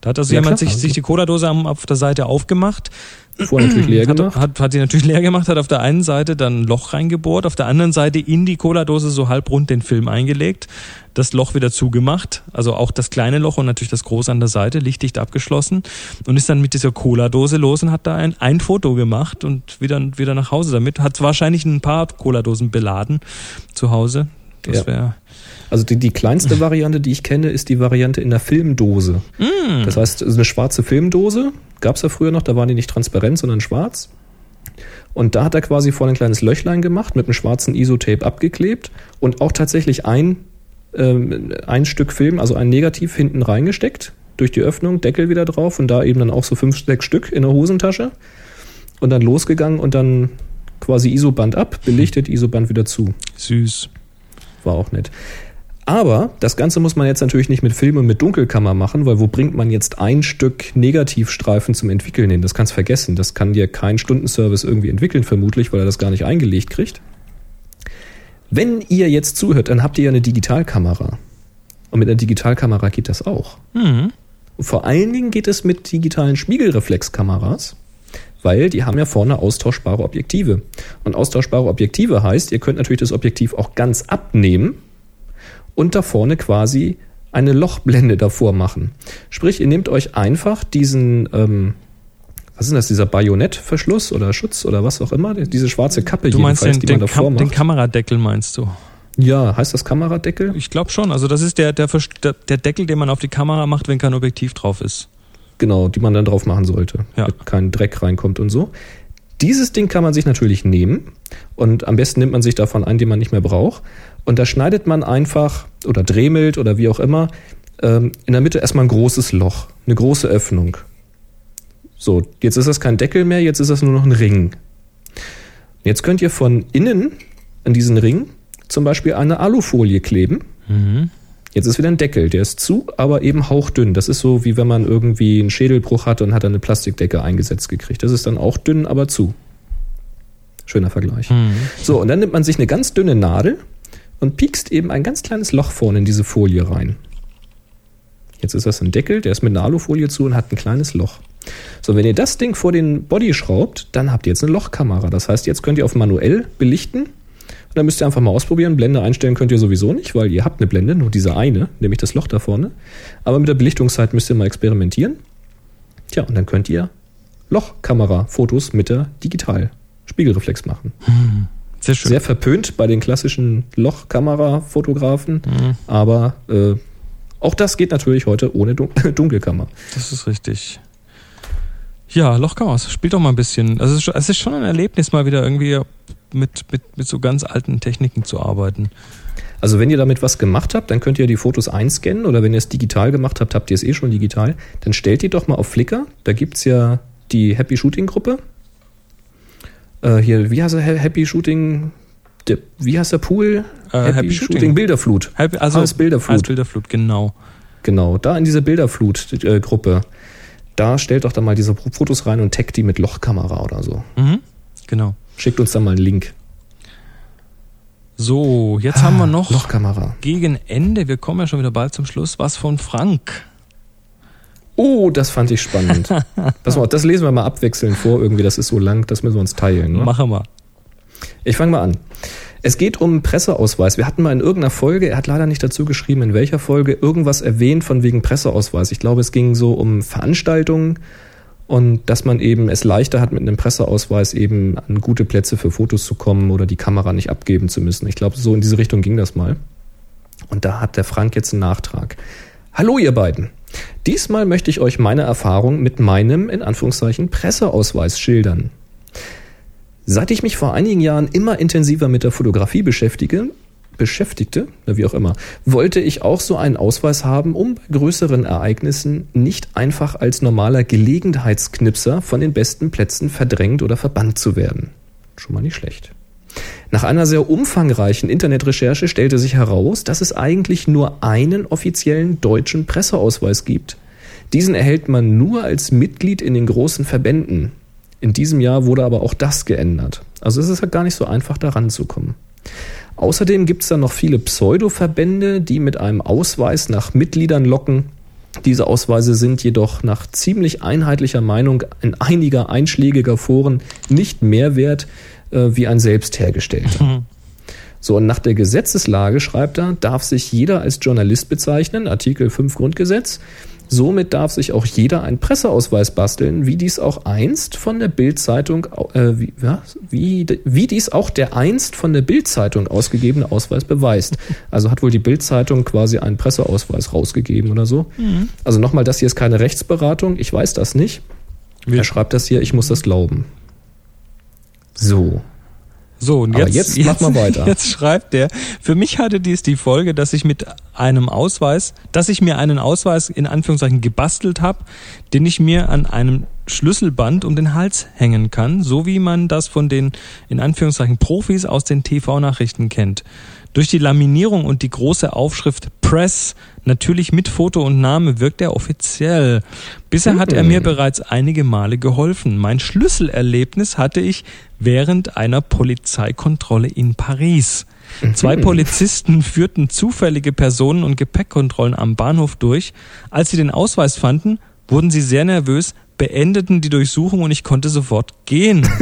Da hat also Ja, jemand klar. sich, sich die Cola-Dose am- auf der Seite aufgemacht, Vorher natürlich leer hat, gemacht. hat, hat die natürlich leer gemacht, hat auf der einen Seite dann ein Loch reingebohrt, auf der anderen Seite in die Cola-Dose so halbrund den Film eingelegt, das Loch wieder zugemacht, also auch das kleine Loch und natürlich das große an der Seite, lichtdicht abgeschlossen und ist dann mit dieser Cola-Dose los und hat da ein, ein Foto gemacht und wieder, wieder nach Hause damit. Hat wahrscheinlich ein paar Cola-Dosen beladen zu Hause. Das Ja. wäre Also die, die kleinste Variante, die ich kenne, ist die Variante in der Filmdose. Mm. Das heißt, es ist eine schwarze Filmdose, gab es ja früher noch, da waren die nicht transparent, sondern schwarz. Und da hat er quasi vorne ein kleines Löchlein gemacht, mit einem schwarzen Isotape abgeklebt und auch tatsächlich ein, ähm, ein Stück Film, also ein Negativ hinten reingesteckt, durch die Öffnung, Deckel wieder drauf und da eben dann auch so fünf, sechs Stück in der Hosentasche und dann losgegangen und dann quasi Isoband ab, belichtet, Isoband wieder zu. süß. War auch nett. Aber das Ganze muss man jetzt natürlich nicht mit Film und mit Dunkelkammer machen, weil wo bringt man jetzt ein Stück Negativstreifen zum Entwickeln hin? Das kannst vergessen. Das kann dir kein Stundenservice irgendwie entwickeln, vermutlich, weil er das gar nicht eingelegt kriegt. Wenn ihr jetzt zuhört, dann habt ihr ja eine Digitalkamera. Und mit einer Digitalkamera geht das auch. Mhm. Und vor allen Dingen geht es mit digitalen Spiegelreflexkameras, weil die haben ja vorne austauschbare Objektive. Und austauschbare Objektive heißt, ihr könnt natürlich das Objektiv auch ganz abnehmen und da vorne quasi eine Lochblende davor machen. Sprich, ihr nehmt euch einfach diesen, ähm, was ist das, dieser Bajonettverschluss oder Schutz oder was auch immer, diese schwarze Kappe Du meinst jedenfalls, den, die man den, davor Kam den macht. Kameradeckel, meinst du? Ja, heißt das Kameradeckel? Ich glaube schon. Also das ist der, der, der, Deckel, den man auf die Kamera macht, wenn kein Objektiv drauf ist. Genau, die man dann drauf machen sollte, Ja. damit kein Dreck reinkommt und so. Dieses Ding kann man sich natürlich nehmen und am besten nimmt man sich davon einen, den man nicht mehr braucht. Und da schneidet man einfach oder dremelt oder wie auch immer ähm, in der Mitte erstmal ein großes Loch, eine große Öffnung. So, jetzt ist das kein Deckel mehr, jetzt ist das nur noch ein Ring. Jetzt könnt ihr von innen an diesen Ring zum Beispiel eine Alufolie kleben. Mhm. Jetzt ist wieder ein Deckel, der ist zu, aber eben hauchdünn. Das ist so, wie wenn man irgendwie einen Schädelbruch hat und hat dann eine Plastikdecke eingesetzt gekriegt. Das ist dann auch dünn, aber zu. Schöner Vergleich. Mhm. So, und dann nimmt man sich eine ganz dünne Nadel und piekst eben ein ganz kleines Loch vorne in diese Folie rein. Jetzt ist das ein Deckel, der ist mit einer Alufolie zu und hat ein kleines Loch. So, wenn ihr das Ding vor den Body schraubt, dann habt ihr jetzt eine Lochkamera. Das heißt, jetzt könnt ihr auf manuell belichten. Und dann müsst ihr einfach mal ausprobieren. Blende einstellen könnt ihr sowieso nicht, weil ihr habt eine Blende, nur diese eine, nämlich das Loch da vorne. Aber mit der Belichtungszeit müsst ihr mal experimentieren. Tja, und dann könnt ihr Lochkamera-Fotos mit der Digital-Spiegelreflex machen. Sehr schön. Sehr verpönt bei den klassischen Lochkamera-Fotografen, Mhm. aber äh, auch das geht natürlich heute ohne Dun Dunkelkammer. Das ist richtig. Ja, Lochkameras, spielt doch mal ein bisschen. Also es ist schon- es ist schon ein Erlebnis, mal wieder irgendwie mit, mit, mit so ganz alten Techniken zu arbeiten. Also wenn ihr damit was gemacht habt, dann könnt ihr die Fotos einscannen oder wenn ihr es digital gemacht habt, habt ihr es eh schon digital, dann stellt die doch mal auf Flickr. Da gibt's ja die Happy Shooting Gruppe. Äh, hier, wie heißt der Happy Shooting? Der, wie heißt der Pool? Äh, Happy Shooting. Bilderflut. Halb- Also Als Bilderflut. Als Bilderflut, genau. Genau, da in diese Bilderflut-Gruppe. Da stellt doch da mal diese Fotos rein und taggt die mit Lochkamera oder so. Mhm. Genau. Schickt uns da mal einen Link. So, jetzt haben wir noch Lochkamera. gegen Ende, wir kommen ja schon wieder bald zum Schluss, was von Frank. Oh, das fand ich spannend. Pass mal, das lesen wir mal abwechselnd vor. Irgendwie, das ist so lang, das müssen wir uns teilen. Ne? Machen wir. Ich fange mal an. Es geht um Presseausweis. Wir hatten mal in irgendeiner Folge, er hat leider nicht dazu geschrieben, in welcher Folge, irgendwas erwähnt von wegen Presseausweis. Ich glaube, es ging so um Veranstaltungen und dass man eben es leichter hat, mit einem Presseausweis eben an gute Plätze für Fotos zu kommen oder die Kamera nicht abgeben zu müssen. Ich glaube, so in diese Richtung ging das mal. Und da hat der Frank jetzt einen Nachtrag. Hallo ihr beiden. Diesmal möchte ich euch meine Erfahrung mit meinem, in Anführungszeichen, Presseausweis schildern. Seit ich mich vor einigen Jahren immer intensiver mit der Fotografie beschäftige, beschäftigte, wie auch immer, wollte ich auch so einen Ausweis haben, um bei größeren Ereignissen nicht einfach als normaler Gelegenheitsknipser von den besten Plätzen verdrängt oder verbannt zu werden. Schon mal nicht schlecht. Nach einer sehr umfangreichen Internetrecherche stellte sich heraus, dass es eigentlich nur einen offiziellen deutschen Presseausweis gibt. Diesen erhält man nur als Mitglied in den großen Verbänden. In diesem Jahr wurde aber auch das geändert. Also es ist halt gar nicht so einfach, da ranzukommen. Außerdem gibt es da noch viele Pseudo-Verbände, die mit einem Ausweis nach Mitgliedern locken. Diese Ausweise sind jedoch nach ziemlich einheitlicher Meinung in einiger einschlägiger Foren nicht mehr wert äh, wie ein selbst hergestellter. So, und nach der Gesetzeslage, schreibt er, darf sich jeder als Journalist bezeichnen, Artikel 5 Grundgesetz. Somit darf sich auch jeder einen Presseausweis basteln, wie dies auch einst von der Bildzeitung, äh, wie, was? wie, wie dies auch der einst von der Bildzeitung ausgegebene Ausweis beweist. Also hat wohl die Bildzeitung quasi einen Presseausweis rausgegeben oder so. Also nochmal, das hier ist keine Rechtsberatung, ich weiß das nicht. Er schreibt das hier, ich muss das glauben. So. So, und Aber jetzt, jetzt mach mal weiter. Jetzt schreibt der, für mich hatte dies die Folge, dass ich mit einem Ausweis, dass ich mir einen Ausweis in Anführungszeichen gebastelt habe, den ich mir an einem Schlüsselband um den Hals hängen kann, so wie man das von den in Anführungszeichen Profis aus den TV-Nachrichten kennt. Durch die Laminierung und die große Aufschrift Press, natürlich mit Foto und Name, wirkt er offiziell. Bisher hat er mir bereits einige Male geholfen. Mein Schlüsselerlebnis hatte ich während einer Polizeikontrolle in Paris. Zwei Polizisten führten zufällige Personen- und Gepäckkontrollen am Bahnhof durch. Als sie den Ausweis fanden, wurden sie sehr nervös, beendeten die Durchsuchung und ich konnte sofort gehen.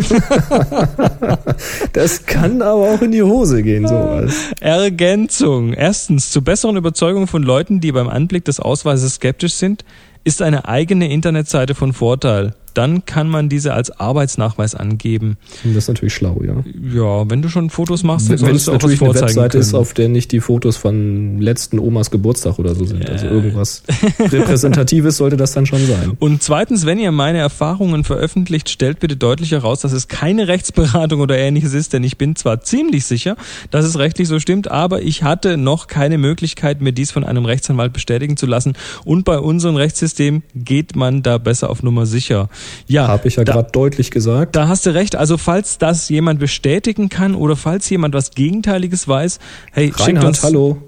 Das kann aber auch in die Hose gehen, sowas. Ergänzung. Erstens, zur besseren Überzeugung von Leuten, die beim Anblick des Ausweises skeptisch sind, ist eine eigene Internetseite von Vorteil. Dann kann man diese als Arbeitsnachweis angeben. Das ist natürlich schlau, ja. Ja, wenn du schon Fotos machst, dann Wenn es natürlich eine Webseite ist, können. auf der nicht die Fotos von letzten Omas Geburtstag oder so sind. Also Ja. irgendwas Repräsentatives sollte das dann schon sein. Und zweitens, wenn ihr meine Erfahrungen veröffentlicht, stellt bitte deutlich heraus, dass es keine Rechtsberatung oder ähnliches ist, denn ich bin zwar ziemlich sicher, dass es rechtlich so stimmt, aber ich hatte noch keine Möglichkeit, mir dies von einem Rechtsanwalt bestätigen zu lassen. Und bei unserem Rechtssystem geht man da besser auf Nummer sicher. Ja, Habe ich ja gerade deutlich gesagt. Da hast du recht. Also falls das jemand bestätigen kann oder falls jemand was Gegenteiliges weiß, hey, schickt Reinhard, uns hallo.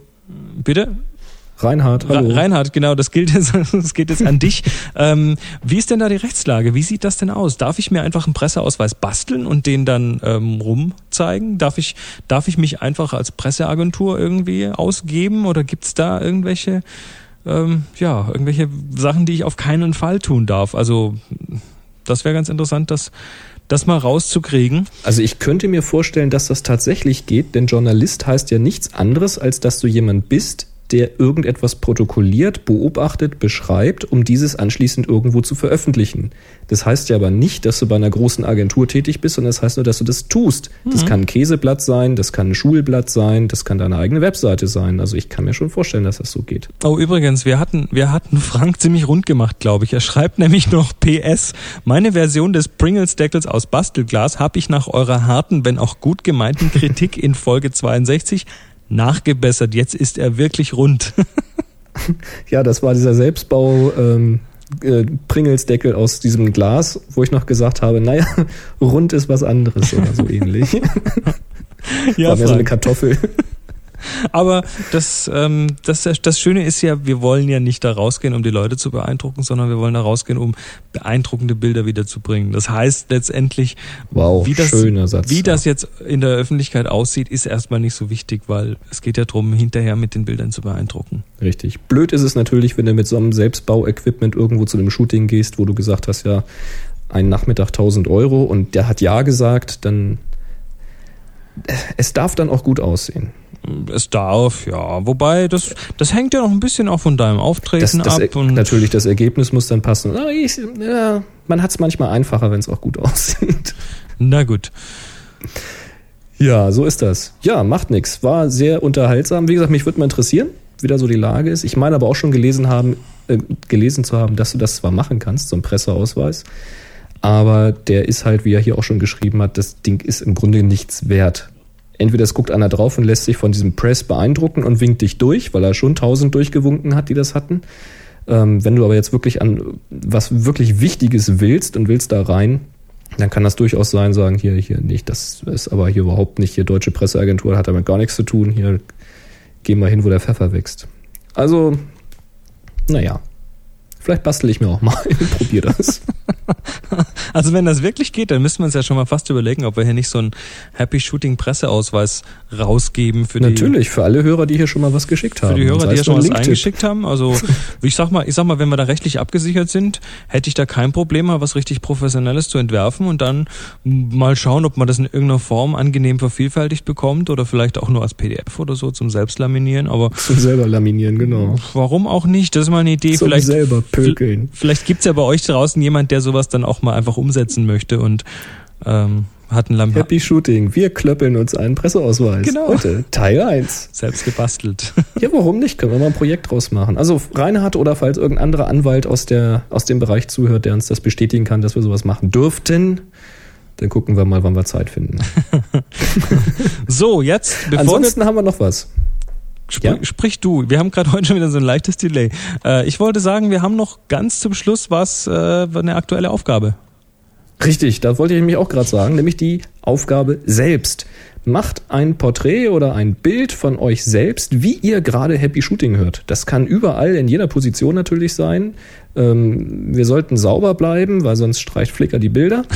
bitte. Reinhard, hallo. Reinhard, genau, das gilt jetzt, das geht jetzt an dich. Ähm, wie ist denn da die Rechtslage? Wie sieht das denn aus? Darf ich mir einfach einen Presseausweis basteln und den dann ähm, rumzeigen? Darf ich, darf ich mich einfach als Presseagentur irgendwie ausgeben oder gibt's da irgendwelche, ähm, ja, irgendwelche Sachen, die ich auf keinen Fall tun darf? Also das wäre ganz interessant, das, das mal rauszukriegen. Also ich könnte mir vorstellen, dass das tatsächlich geht, denn Journalist heißt ja nichts anderes, als dass du jemand bist, der irgendetwas protokolliert, beobachtet, beschreibt, um dieses anschließend irgendwo zu veröffentlichen. Das heißt ja aber nicht, dass du bei einer großen Agentur tätig bist, sondern das heißt nur, dass du das tust. Das kann ein Käseblatt sein, das kann ein Schulblatt sein, das kann deine eigene Webseite sein. Also ich kann mir schon vorstellen, dass das so geht. Oh, übrigens, wir hatten, wir hatten Frank ziemlich rund gemacht, glaube ich. Er schreibt nämlich noch PS. Meine Version des Pringles-Deckels aus Bastelglas habe ich nach eurer harten, wenn auch gut gemeinten Kritik in Folge 62 nachgebessert. Jetzt ist er wirklich rund. Ja, das war dieser Selbstbau ähm, äh, Pringelsdeckel aus diesem Glas, wo ich noch gesagt habe, naja, rund ist was anderes oder so ähnlich. ja, war mehr so eine. Kartoffel. Aber das, ähm, das, das Schöne ist ja, wir wollen ja nicht da rausgehen, um die Leute zu beeindrucken, sondern wir wollen da rausgehen, um beeindruckende Bilder wiederzubringen. Das heißt letztendlich, Wow, wie das, Satz. wie das jetzt in der Öffentlichkeit aussieht, ist erstmal nicht so wichtig, weil es geht ja darum, hinterher mit den Bildern zu beeindrucken. Richtig. Blöd ist es natürlich, wenn du mit so einem Selbstbau-Equipment irgendwo zu einem Shooting gehst, wo du gesagt hast, ja, einen Nachmittag 1000 Euro und der hat ja gesagt, dann es darf dann auch gut aussehen. Es darf, ja. Wobei, das, das hängt ja noch ein bisschen auch von deinem Das, Auftreten das, ab. Und natürlich, das Ergebnis muss dann passen. Ah, ich, ja, man hat es manchmal einfacher, wenn es auch gut aussieht. na gut. Ja, so ist das. Ja, macht nix. War sehr unterhaltsam. Wie gesagt, mich würde mal interessieren, wie da so die Lage ist. Ich meine aber auch schon gelesen haben, äh, gelesen zu haben, dass du das zwar machen kannst, so ein Presseausweis, aber der ist halt, wie er hier auch schon geschrieben hat, das Ding ist im Grunde nichts wert. Entweder es guckt einer drauf und lässt sich von diesem Press beeindrucken und winkt dich durch, weil er schon tausend durchgewunken hat, die das hatten. Ähm, wenn du aber jetzt wirklich an was wirklich Wichtiges willst und willst da rein, dann kann das durchaus sein, sagen, hier, hier nicht, das ist aber hier überhaupt nicht, hier deutsche Presseagentur hat damit gar nichts zu tun, hier geh mal hin, wo der Pfeffer wächst. Also, naja, vielleicht bastel ich mir auch mal und probier das. Also wenn das wirklich geht, dann müssen wir uns ja schon mal fast überlegen, ob wir hier nicht so einen Happy Shooting Presseausweis rausgeben für die Natürlich, für alle Hörer, die hier schon mal was geschickt haben. Für die Hörer, die ja schon was eingeschickt haben, also ich sag mal, ich sag mal, wenn wir da rechtlich abgesichert sind, hätte ich da kein Problem, mal was richtig Professionelles zu entwerfen und dann mal schauen, ob man das in irgendeiner Form angenehm vervielfältigt bekommt oder vielleicht auch nur als PDF oder so zum Selbstlaminieren. Aber Zum selber laminieren, genau. warum auch nicht? Das ist mal eine Idee. Zum vielleicht selber pökeln. Vielleicht gibt's ja bei euch draußen jemand, der sowas dann auch mal einfach umsetzen möchte und ähm, hat ein Lam Happy Shooting. Wir klöppeln uns einen Presseausweis. Genau. Heute, Teil 1. selbst gebastelt. Ja, warum nicht? Können wir mal ein Projekt draus machen. Also Reinhard oder falls irgendein anderer Anwalt aus, der, aus dem Bereich zuhört, der uns das bestätigen kann, dass wir sowas machen dürften, dann gucken wir mal, wann wir Zeit finden. So, jetzt, Ansonsten haben wir noch was. Spr Ja? Sprich du. Wir haben gerade heute schon wieder so ein leichtes Delay. Äh, ich wollte sagen, wir haben noch ganz zum Schluss was, äh, eine aktuelle Aufgabe. Richtig, da wollte ich nämlich auch gerade sagen, nämlich die Aufgabe selbst. Macht ein Porträt oder ein Bild von euch selbst, wie ihr gerade Happy Shooting hört. Das kann überall in jeder Position natürlich sein. Ähm, wir sollten sauber bleiben, weil sonst streicht Flickr die Bilder.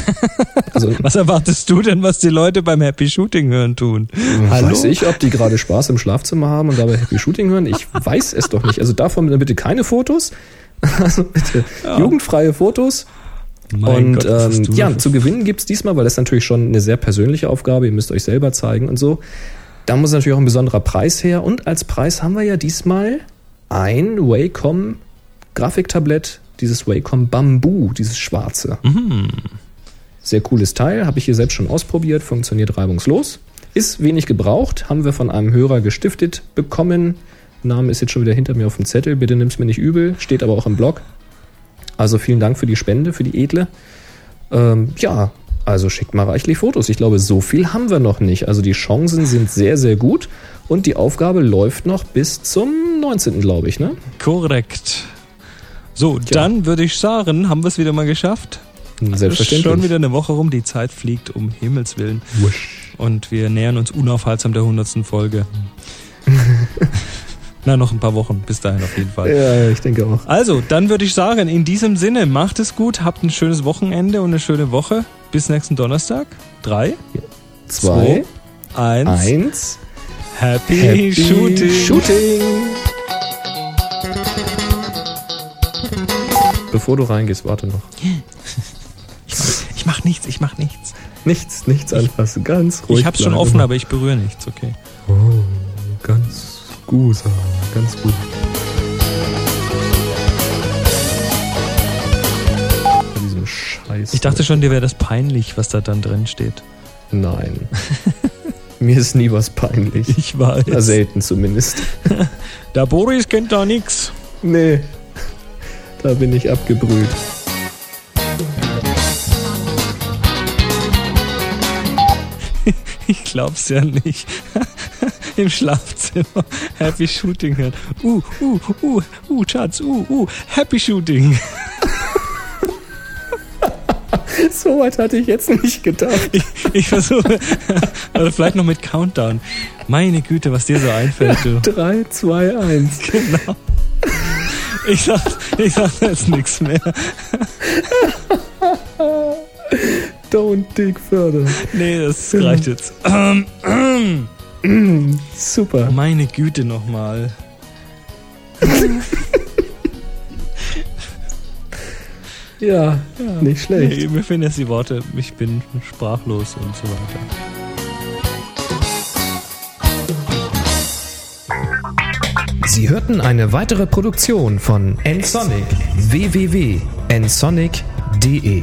Also, was erwartest du denn, was die Leute beim Happy Shooting hören tun? Hallo? Weiß ich, ob die gerade Spaß im Schlafzimmer haben und dabei Happy Shooting hören? Ich weiß es doch nicht. Also davon bitte keine Fotos. Also bitte ja. jugendfreie Fotos. Mein und Gott, ähm, ja, zu gewinnen gibt's diesmal, weil das natürlich schon eine sehr persönliche Aufgabe, ihr müsst euch selber zeigen und so. Da muss natürlich auch ein besonderer Preis her. Und als Preis haben wir ja diesmal ein Wacom Grafiktablett, dieses Wacom Bamboo, dieses schwarze. Mhm. Sehr cooles Teil, habe ich hier selbst schon ausprobiert, funktioniert reibungslos. Ist wenig gebraucht, haben wir von einem Hörer gestiftet bekommen. Name ist jetzt schon wieder hinter mir auf dem Zettel, bitte nimm's mir nicht übel, steht aber auch im Blog. Also vielen Dank für die Spende, für die edle. Ähm, ja, also schickt mal reichlich Fotos. Ich glaube, so viel haben wir noch nicht. Also die Chancen sind sehr, sehr gut und die Aufgabe läuft noch bis zum 19. glaube ich, ne? Korrekt. So, ja. dann würde ich sagen, haben wir es wieder mal geschafft. Selbstverständlich. Schon wieder eine Woche rum, die Zeit fliegt um Himmels Willen. Wusch. Und wir nähern uns unaufhaltsam der 100. Folge. Na, noch ein paar Wochen bis dahin auf jeden Fall. Ja, ich denke auch. Also, dann würde ich sagen, in diesem Sinne, macht es gut, habt ein schönes Wochenende und eine schöne Woche. Bis nächsten Donnerstag. Drei, zwei, zwei eins. eins. Happy, Happy Shooting. Shooting. Bevor du reingehst, warte noch. Ich mach, ich mach nichts, ich mach nichts. Nichts, nichts anfassen, ganz ruhig. Ich hab's schon offen, aber ich berühre nichts, okay. Oh, ganz Gusa, ganz gut. Diesem Scheiß. Ich dachte schon, dir wäre das peinlich, was da dann drin steht. Nein. Mir ist nie was peinlich. Ich weiß. Ja, selten zumindest. Der Boris kennt da nichts. Nee. Da bin ich abgebrüht. Ich glaub's ja nicht. Im Schlafzimmer Happy Shooting hören. Uh, uh, uh, uh, Schatz, uh, uh, Happy Shooting. so weit hatte ich jetzt nicht gedacht. Ich, ich versuche, also vielleicht noch mit Countdown. Meine Güte, was dir so einfällt, du. 3, 2, 1. Genau. Ich sag, ich sag jetzt nichts mehr. Don't dig further. Nee, das reicht jetzt. Super. Meine Güte nochmal. ja, ja, nicht schlecht. Nee, mir fehlen jetzt die Worte. Ich bin sprachlos und so weiter. Sie hörten eine weitere Produktion von nsonic www.nsonic.de